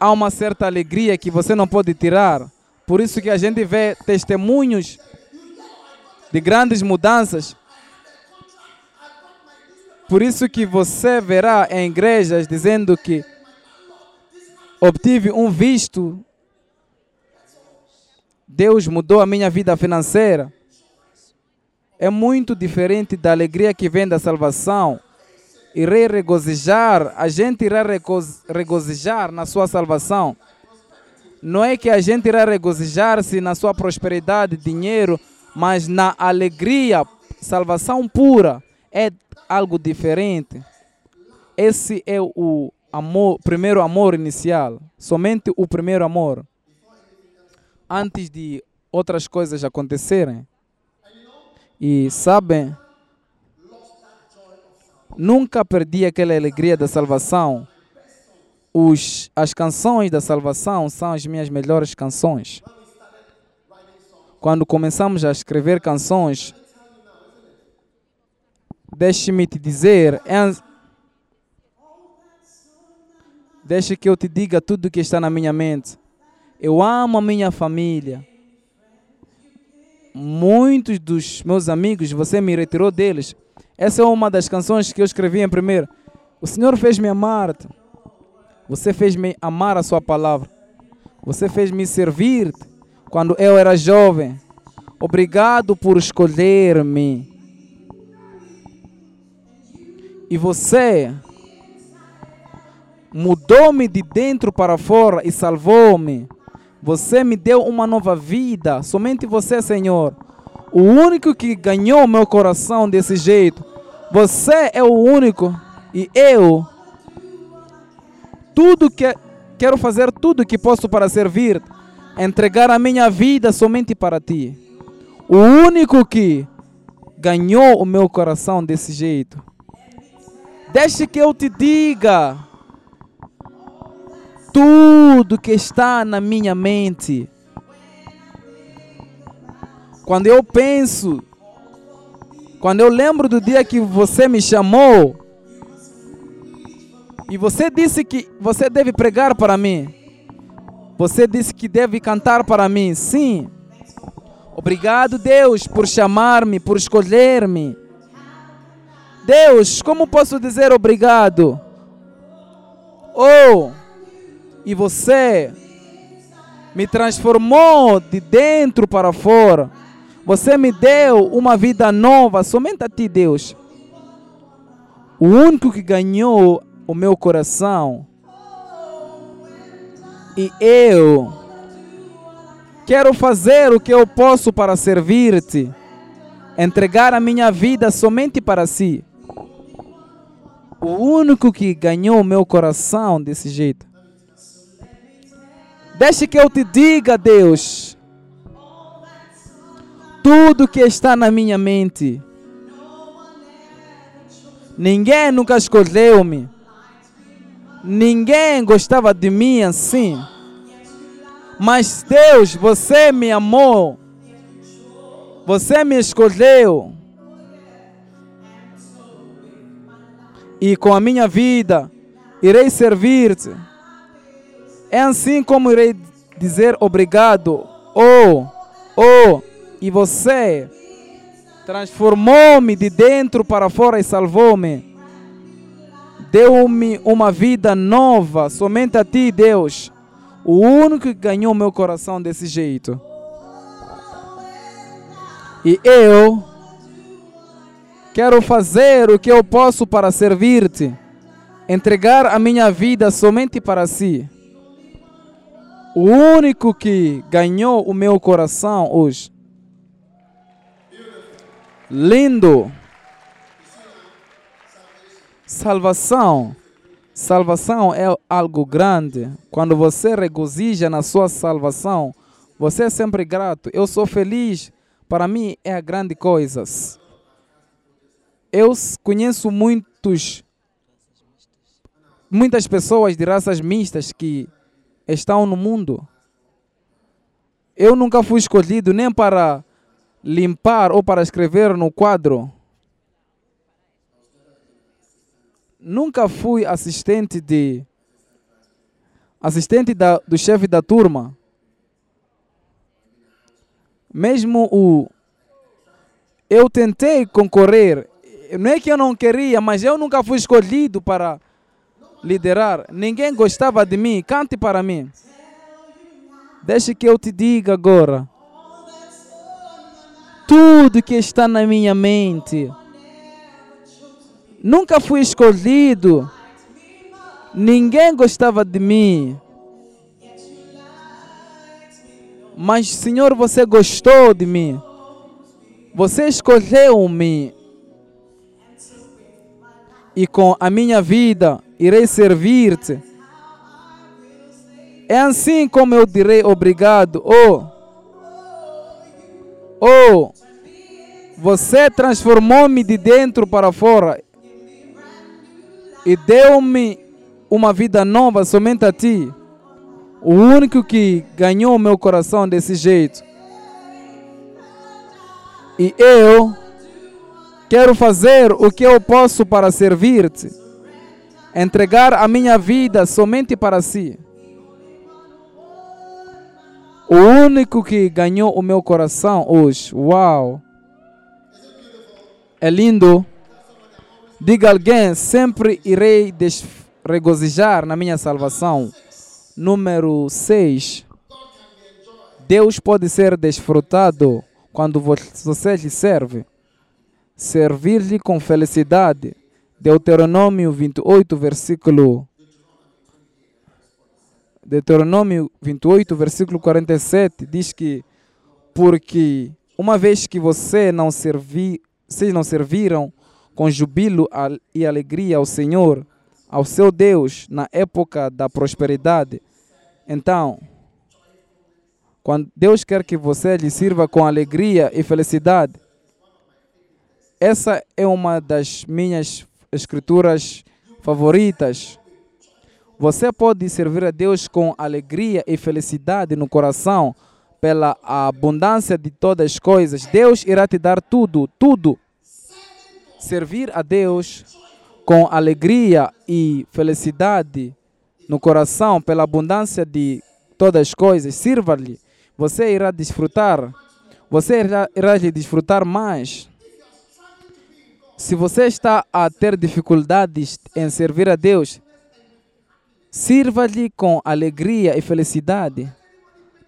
há uma certa alegria que você não pode tirar. Por isso que a gente vê testemunhos de grandes mudanças. Por isso que você verá em igrejas dizendo que obtive um visto. Deus mudou a minha vida financeira. É muito diferente da alegria que vem da salvação. Irei regozijar, a gente irá regozijar na sua salvação. Não é que a gente irá regozijar-se na sua prosperidade, dinheiro, mas na alegria, salvação pura. É algo diferente. Esse é o amor, primeiro amor inicial, somente o primeiro amor, antes de outras coisas acontecerem. E sabem, nunca perdi aquela alegria da salvação. Os, as canções da salvação são as minhas melhores canções. Quando começamos a escrever canções, deixe-me te dizer, é Deixa que eu te diga tudo o que está na minha mente. Eu amo a minha família. Muitos dos meus amigos, você me retirou deles. Essa é uma das canções que eu escrevi em primeiro. O Senhor fez-me amar. -te. Você fez-me amar a sua palavra. Você fez-me servir quando eu era jovem. Obrigado por escolher-me. E você mudou-me de dentro para fora e salvou-me. Você me deu uma nova vida, somente você, Senhor. O único que ganhou meu coração desse jeito. Você é o único e eu tudo que quero fazer tudo que posso para servir, entregar a minha vida somente para ti. O único que ganhou o meu coração desse jeito. Deixe que eu te diga tudo que está na minha mente. Quando eu penso, quando eu lembro do dia que você me chamou, e você disse que você deve pregar para mim, você disse que deve cantar para mim, sim. Obrigado, Deus, por chamar-me, por escolher-me. Deus, como posso dizer obrigado? Oh, e você me transformou de dentro para fora. Você me deu uma vida nova, somente a ti, Deus. O único que ganhou o meu coração. E eu quero fazer o que eu posso para servir-te. Entregar a minha vida somente para si. O único que ganhou o meu coração desse jeito. Deixe que eu te diga, Deus, tudo que está na minha mente. Ninguém nunca escolheu-me. Ninguém gostava de mim assim. Mas Deus, você me amou. Você me escolheu. E com a minha vida irei servir-te. É assim como irei dizer obrigado. Oh, oh, e você transformou-me de dentro para fora e salvou-me. Deu-me uma vida nova, somente a ti, Deus. O único que ganhou meu coração desse jeito. E eu Quero fazer o que eu posso para servir-te, entregar a minha vida somente para si. O único que ganhou o meu coração hoje. Lindo. Salvação. Salvação é algo grande. Quando você regozija na sua salvação, você é sempre grato. Eu sou feliz. Para mim é a grande coisa. Eu conheço muitos muitas pessoas de raças mistas que estão no mundo. Eu nunca fui escolhido nem para limpar ou para escrever no quadro. Nunca fui assistente de assistente da, do chefe da turma. Mesmo o eu tentei concorrer. Não é que eu não queria, mas eu nunca fui escolhido para liderar. Ninguém gostava de mim. Cante para mim. Deixe que eu te diga agora. Tudo que está na minha mente. Nunca fui escolhido. Ninguém gostava de mim. Mas, Senhor, você gostou de mim. Você escolheu-me. E com a minha vida irei servir-te. É assim como eu direi obrigado. Oh, oh, você transformou-me de dentro para fora e deu-me uma vida nova somente a ti. O único que ganhou meu coração desse jeito. E eu quero fazer o que eu posso para servir-te. Entregar a minha vida somente para si. O único que ganhou o meu coração hoje. Uau! É lindo. Diga alguém: sempre irei regozijar na minha salvação. Número 6. Deus pode ser desfrutado quando vo- você lhe serve. Servir-lhe com felicidade. Deuteronômio 28, versículo. Deuteronômio 28, versículo 47 diz que porque uma vez que você não servi, vocês não serviram com jubilo e alegria ao Senhor, ao seu Deus na época da prosperidade, então quando Deus quer que você lhe sirva com alegria e felicidade, essa é uma das minhas escrituras favoritas. Você pode servir a Deus com alegria e felicidade no coração, pela abundância de todas as coisas. Deus irá te dar tudo, tudo. Servir a Deus com alegria e felicidade no coração, pela abundância de todas as coisas. Sirva-lhe. Você irá desfrutar. Você irá, lhe desfrutar mais. Se você está a ter dificuldades em servir a Deus, sirva-lhe com alegria e felicidade.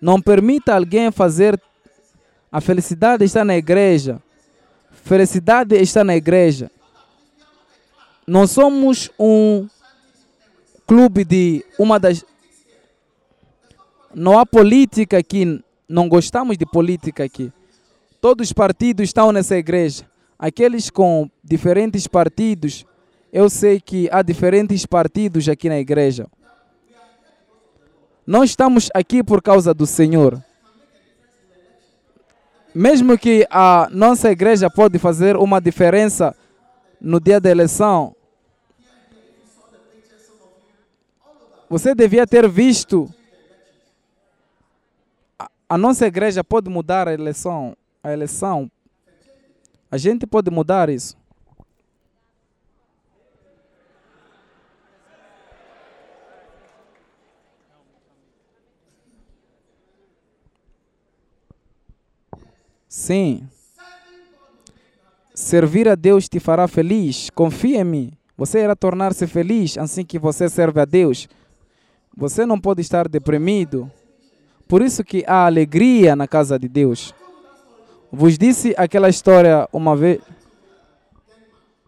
Não permita alguém fazer. A felicidade está na igreja. Felicidade está na igreja. Nós somos um clube de uma das. Não há política aqui. Não gostamos de política aqui. Todos os partidos estão nessa igreja. Aqueles com diferentes partidos, eu sei que há diferentes partidos aqui na igreja. Nós estamos aqui por causa do Senhor. Mesmo que a nossa igreja pode fazer uma diferença no dia da eleição, você devia ter visto. A nossa igreja pode mudar a eleição, a eleição. A gente pode mudar isso. Sim. Servir a Deus te fará feliz. Confia em mim. Você irá tornar-se feliz assim que você serve a Deus. Você não pode estar deprimido. Por isso que há alegria na casa de Deus. Vos disse aquela história uma vez.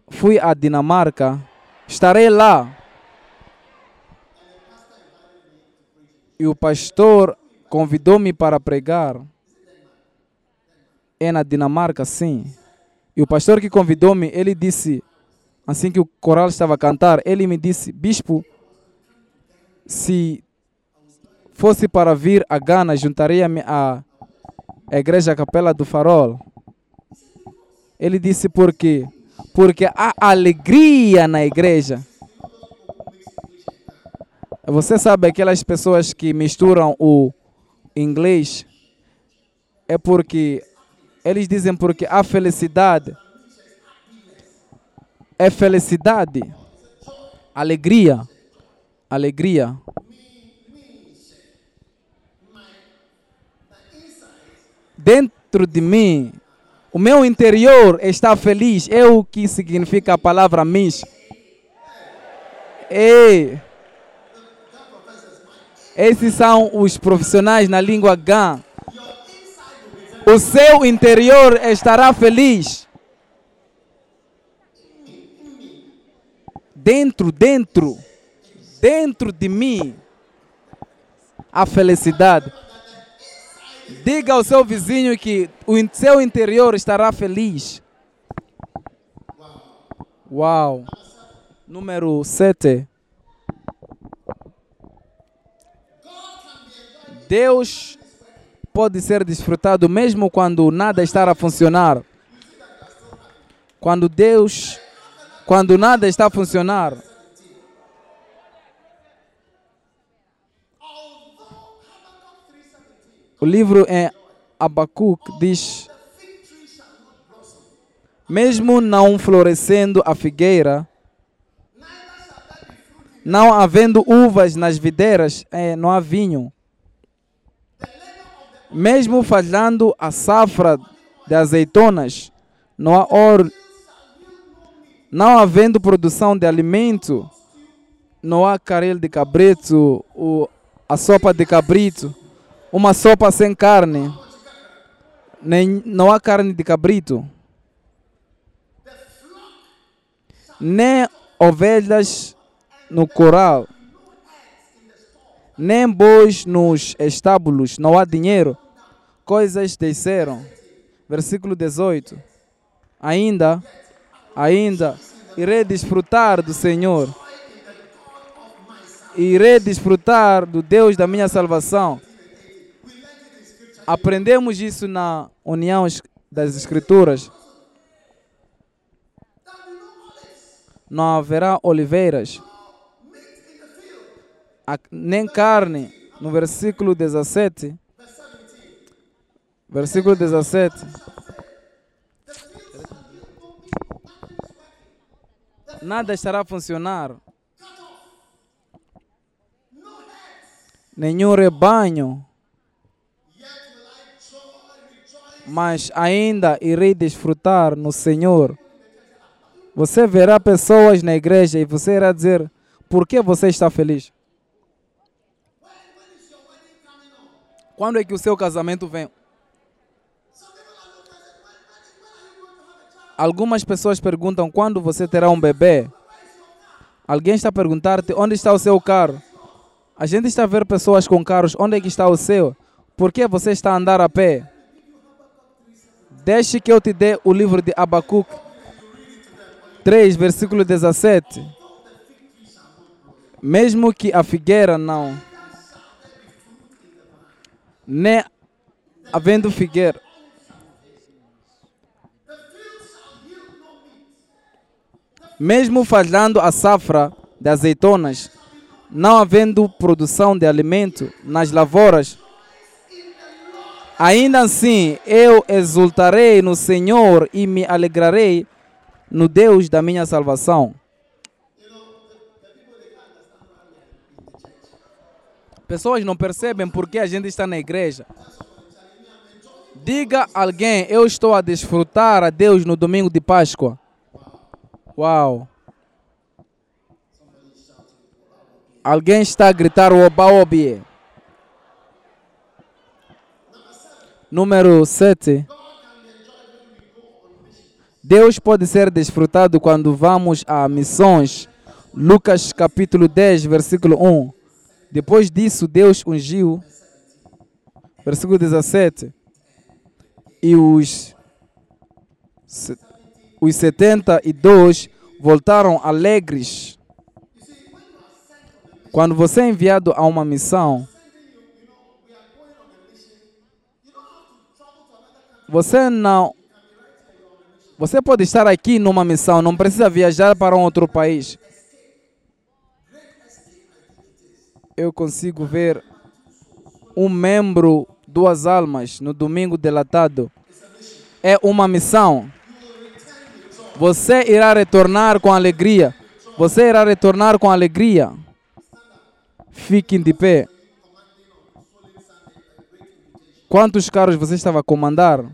fui à Dinamarca, estarei lá. E o pastor convidou-me para pregar. É na Dinamarca, sim. E o pastor que convidou-me, ele disse, assim que o coral estava a cantar, ele me disse, bispo, se fosse para vir a Gana, juntaria-me à igreja Capela do Farol. Ele disse por quê? Porque há alegria na igreja. Você sabe aquelas pessoas que misturam o inglês é porque eles dizem porque a felicidade é felicidade, alegria, alegria. Dentro de mim, o meu interior está feliz. É o que significa a palavra mis. Ei. Esses são os profissionais na língua GAN. O seu interior estará feliz. Dentro, dentro, dentro de mim, a felicidade. Diga ao seu vizinho que o seu interior estará feliz. Uau. Número 7. Deus pode ser desfrutado mesmo quando nada está a funcionar. Quando Deus, quando nada está a funcionar. O livro em Abacuque diz: Mesmo não florescendo a figueira, não havendo uvas nas videiras, eh, não há vinho. Mesmo falhando a safra de azeitonas, não há ouro. Não havendo produção de alimento, não há caril de cabrito, o, a sopa de cabrito, uma sopa sem carne, nem, não há carne de cabrito, nem ovelhas no coral, nem bois nos estábulos, não há dinheiro. Coisas desceram. Versículo 18. Ainda, ainda, irei desfrutar do Senhor. Irei desfrutar do Deus da minha salvação. Aprendemos isso na união das Escrituras. Não haverá oliveiras, nem carne, no versículo 17. Versículo 17. Nada estará a funcionar. Nenhum rebanho. Mas ainda irei desfrutar no Senhor. Você verá pessoas na igreja e você irá dizer: Por que você está feliz? Quando é que o seu casamento vem? Algumas pessoas perguntam quando você terá um bebê. Alguém está a perguntar-te onde está o seu carro. A gente está a ver pessoas com carros. Onde é que está o seu? Por que você está a andar a pé? Deixe que eu te dê o livro de Abacuque 3, versículo 17. Mesmo que a figueira não, nem havendo figueira, mesmo falhando a safra de azeitonas, não havendo produção de alimento nas lavouras, ainda assim eu exultarei no Senhor e me alegrarei no Deus da minha salvação. Pessoas não percebem porque a gente está na igreja. Diga alguém, eu estou a desfrutar a Deus no domingo de Páscoa. Uau. Alguém está a gritar o oba-obie. Número 7. Deus pode ser desfrutado quando vamos a missões. Lucas capítulo 10, versículo 1. Depois disso, Deus ungiu, versículo 17, e os, os 72 voltaram alegres. Quando você é enviado a uma missão, você não. Você pode estar aqui numa missão, não precisa viajar para um outro país. Eu consigo ver um membro, duas almas, no domingo delatado. É uma missão. Você irá retornar com alegria. Você irá retornar com alegria. Fiquem de pé. Quantos carros você estava a comandar?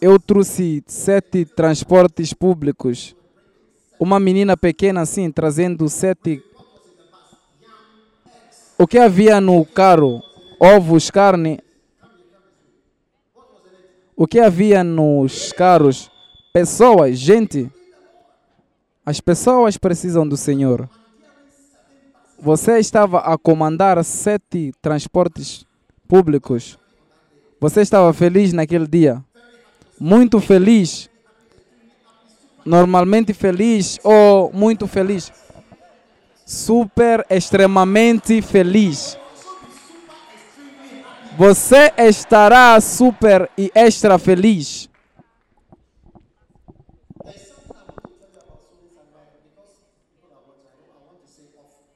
Eu trouxe sete transportes públicos. Uma menina pequena assim, trazendo sete. O que havia no carro? Ovos, carne. O que havia nos carros? Pessoas, gente. As pessoas precisam do Senhor. Você estava a comandar sete transportes públicos. Você estava feliz naquele dia? Muito feliz? Normalmente feliz ou muito feliz? Super, extremamente feliz. Você estará super e extra feliz.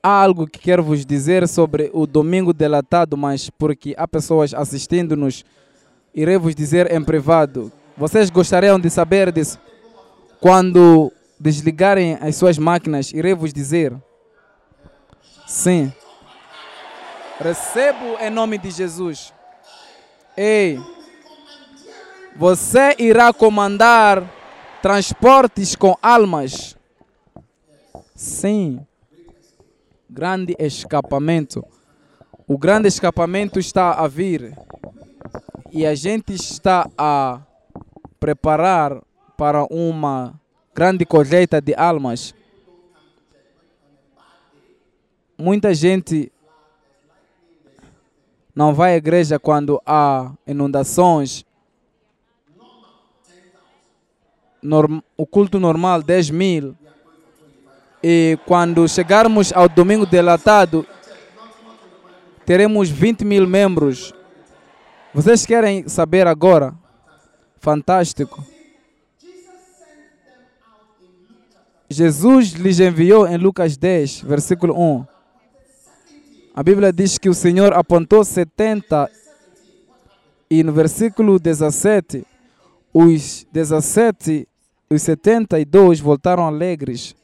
Há algo que quero vos dizer sobre o domingo delatado, mas porque há pessoas assistindo-nos, irei vos dizer em privado. Vocês gostariam de saber disso? Quando desligarem as suas máquinas, irei vos dizer. Sim. Recebo em nome de Jesus. Ei, você irá comandar transportes com almas. Sim. Grande escapamento. O grande escapamento está a vir. E a gente está a preparar para uma grande colheita de almas. Muita gente não vai à igreja quando há inundações. Norm- o culto normal, 10 mil. E quando chegarmos ao domingo delatado, teremos 20 mil membros. Vocês querem saber agora? Fantástico. Jesus lhes enviou em Lucas 10, versículo 1. A Bíblia diz que o Senhor apontou 70 e no versículo 17, os 17, os 72 voltaram alegres.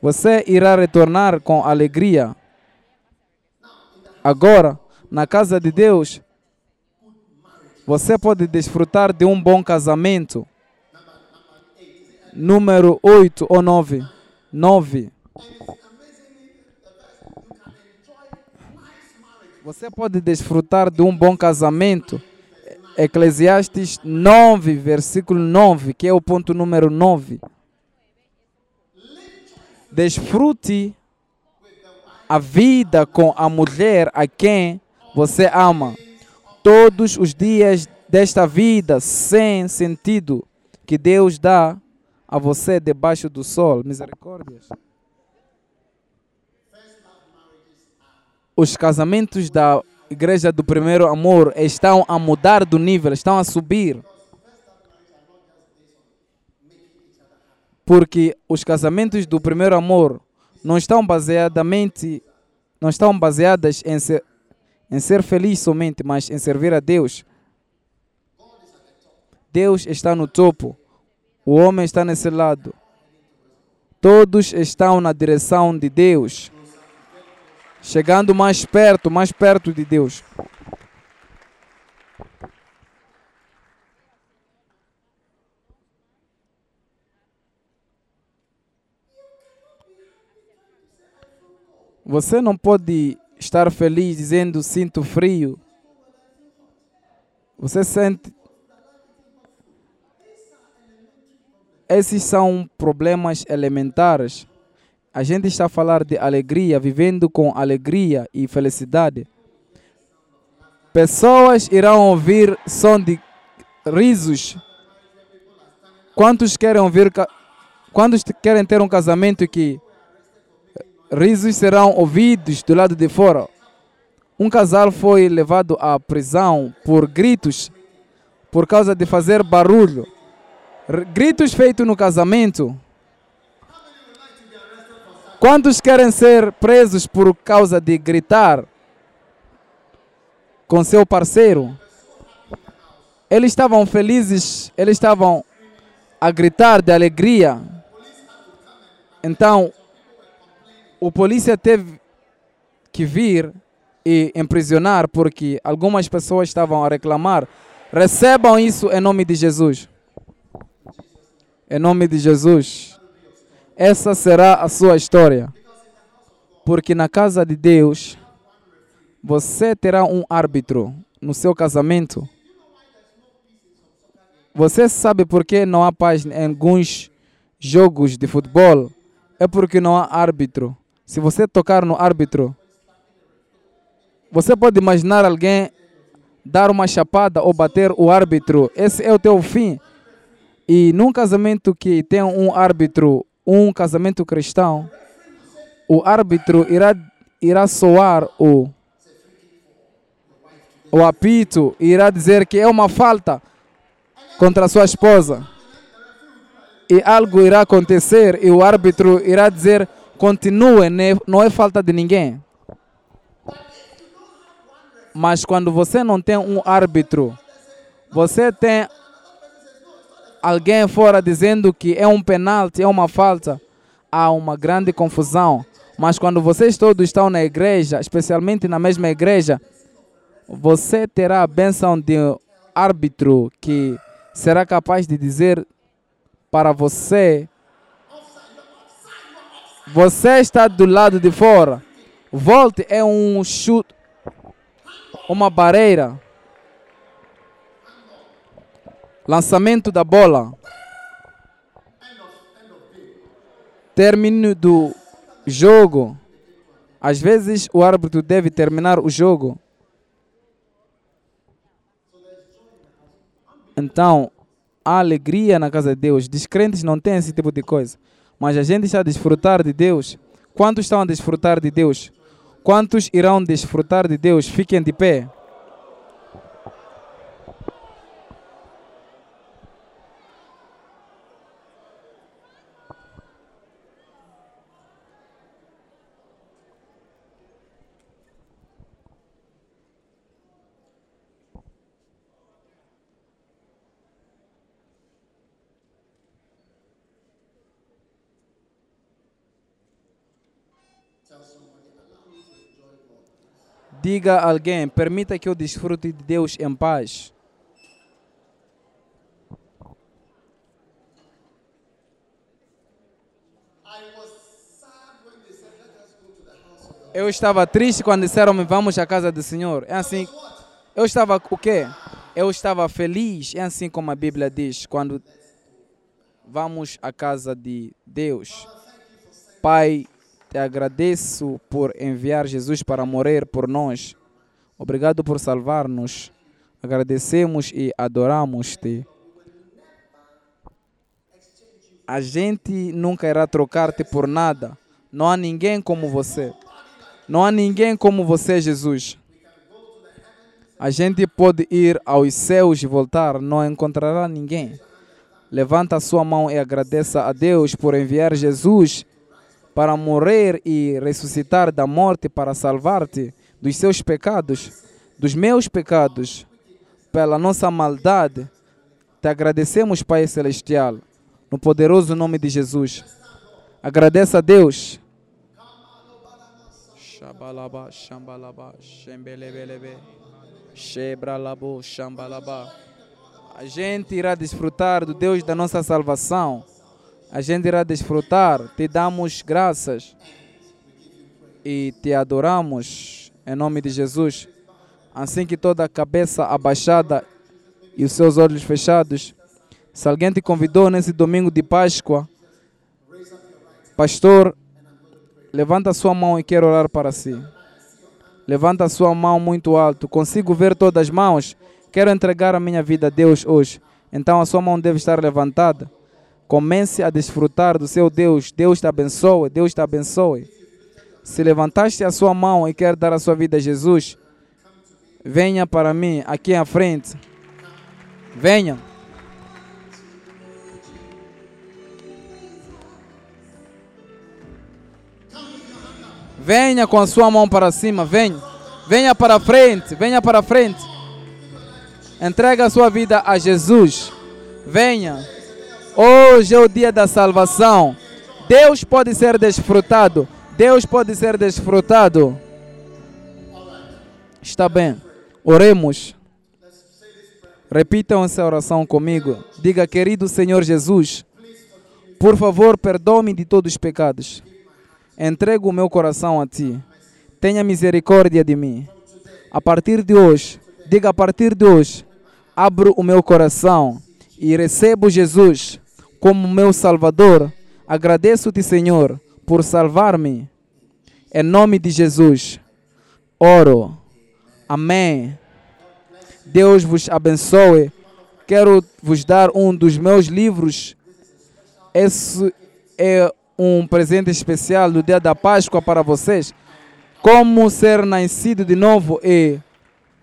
Você irá retornar com alegria. Agora, na casa de Deus, você pode desfrutar de um bom casamento. Número 8 ou 9. 9. Você pode desfrutar de um bom casamento. Eclesiastes 9, versículo 9, que é o ponto número 9. Desfrute a vida com a mulher a quem você ama. Todos os dias desta vida sem sentido que Deus dá a você debaixo do sol. Misericórdias. Os casamentos da igreja do primeiro amor estão a mudar do nível, estão a subir. Porque os casamentos do primeiro amor não estão baseadamente não estão baseadas em ser, em ser feliz somente, mas em servir a Deus. Deus está no topo. O homem está nesse lado. Todos estão na direção de Deus chegando mais perto, mais perto de Deus. Você não pode estar feliz dizendo sinto frio. Você sente. Esses são problemas elementares. A gente está a falar de alegria, vivendo com alegria e felicidade. Pessoas irão ouvir som de risos. Quantos querem ouvir, quantos querem ter um casamento que risos serão ouvidos do lado de fora? Um casal foi levado à prisão por gritos, por causa de fazer barulho. Gritos feitos no casamento. Quantos querem ser presos por causa de gritar com seu parceiro? Eles estavam felizes, eles estavam a gritar de alegria. Então, o polícia teve que vir e imprisionar porque algumas pessoas estavam a reclamar. Recebam isso em nome de Jesus. Em nome de Jesus. Essa será a sua história. Porque na casa de Deus, você terá um árbitro no seu casamento. Você sabe por que não há paz em alguns jogos de futebol? É porque não há árbitro. Se você tocar no árbitro, você pode imaginar alguém dar uma chapada ou bater o árbitro. Esse é o teu fim. E num casamento que tem um árbitro, um casamento cristão, o árbitro irá, irá soar o, o apito e irá dizer que é uma falta contra a sua esposa. E algo irá acontecer e o árbitro irá dizer: continue, ne- não é falta de ninguém. Mas quando você não tem um árbitro, você tem alguém fora dizendo que é um penalti, é uma falta, há uma grande confusão. Mas quando vocês todos estão na igreja, especialmente na mesma igreja, você terá a bênção de um árbitro que será capaz de dizer para você: você está do lado de fora. Volte é um chute, uma barreira. Lançamento da bola. Término do jogo. Às vezes o árbitro deve terminar o jogo. Então, há alegria na casa de Deus. Descrentes não têm esse tipo de coisa. Mas a gente está a desfrutar de Deus. Quantos estão a desfrutar de Deus? Quantos irão desfrutar de Deus? Fiquem de pé. Diga a alguém, permita que eu desfrute de Deus em paz. Eu estava triste quando disseram-me vamos à casa do Senhor. É assim. Eu estava o quê? Eu estava feliz. É assim como a Bíblia diz quando vamos à casa de Deus. Pai, te agradeço por enviar Jesus para morrer por nós. Obrigado por salvar-nos. Agradecemos e adoramos-te. A gente nunca irá trocar-te por nada. Não há ninguém como você. Não há ninguém como você, Jesus. A gente pode ir aos céus e voltar, não encontrará ninguém. Levanta a sua mão e agradeça a Deus por enviar Jesus para morrer e ressuscitar da morte para salvar-te dos seus pecados, dos meus pecados, pela nossa maldade. Te agradecemos, Pai Celestial, no poderoso nome de Jesus. Agradeça a Deus. Shabalaba, shembelebelebe, shebralabo. A gente irá desfrutar do Deus da nossa salvação. A gente irá desfrutar. Te damos graças e te adoramos em nome de Jesus. Assim que toda a cabeça abaixada e os seus olhos fechados, Se alguém te convidou nesse domingo de Páscoa, pastor, levanta a sua mão e quero orar para si. Levanta a sua mão muito alto. Consigo ver todas as mãos. Quero entregar a minha vida a Deus hoje. Então a sua mão deve estar levantada. Comece a desfrutar do seu Deus. Deus te abençoe. Deus te abençoe. Se levantaste a sua mão e quer dar a sua vida a Jesus, venha para mim aqui à frente. Venha. Venha com a sua mão para cima, venha. Venha para frente, venha para frente. Entrega a sua vida a Jesus. Venha. Hoje é o dia da salvação. Deus pode ser desfrutado. Deus pode ser desfrutado. Está bem. Oremos. Repitam essa oração comigo. Diga, querido Senhor Jesus, por favor, perdoe-me de todos os pecados. Entrego o meu coração a Ti. Tenha misericórdia de mim. A partir de hoje, diga a partir de hoje, abro o meu coração e recebo Jesus como meu Salvador. Agradeço-te, Senhor, por salvar-me. Em nome de Jesus, oro. Amém. Deus vos abençoe. Quero vos dar um dos meus livros. Esse é um presente especial do dia da Páscoa para vocês. Como ser nascido de novo e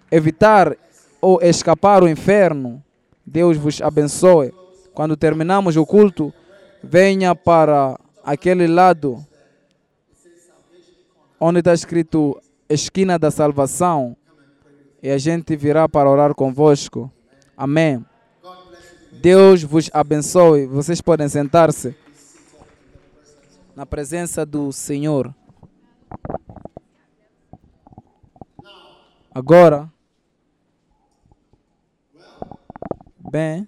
evitar ou escapar o inferno. Deus vos abençoe. Quando terminamos o culto, venha para aquele lado onde está escrito esquina da salvação e a gente virá para orar convosco. Amém. Deus vos abençoe. Vocês podem sentar-se na presença do Senhor. Agora, bem,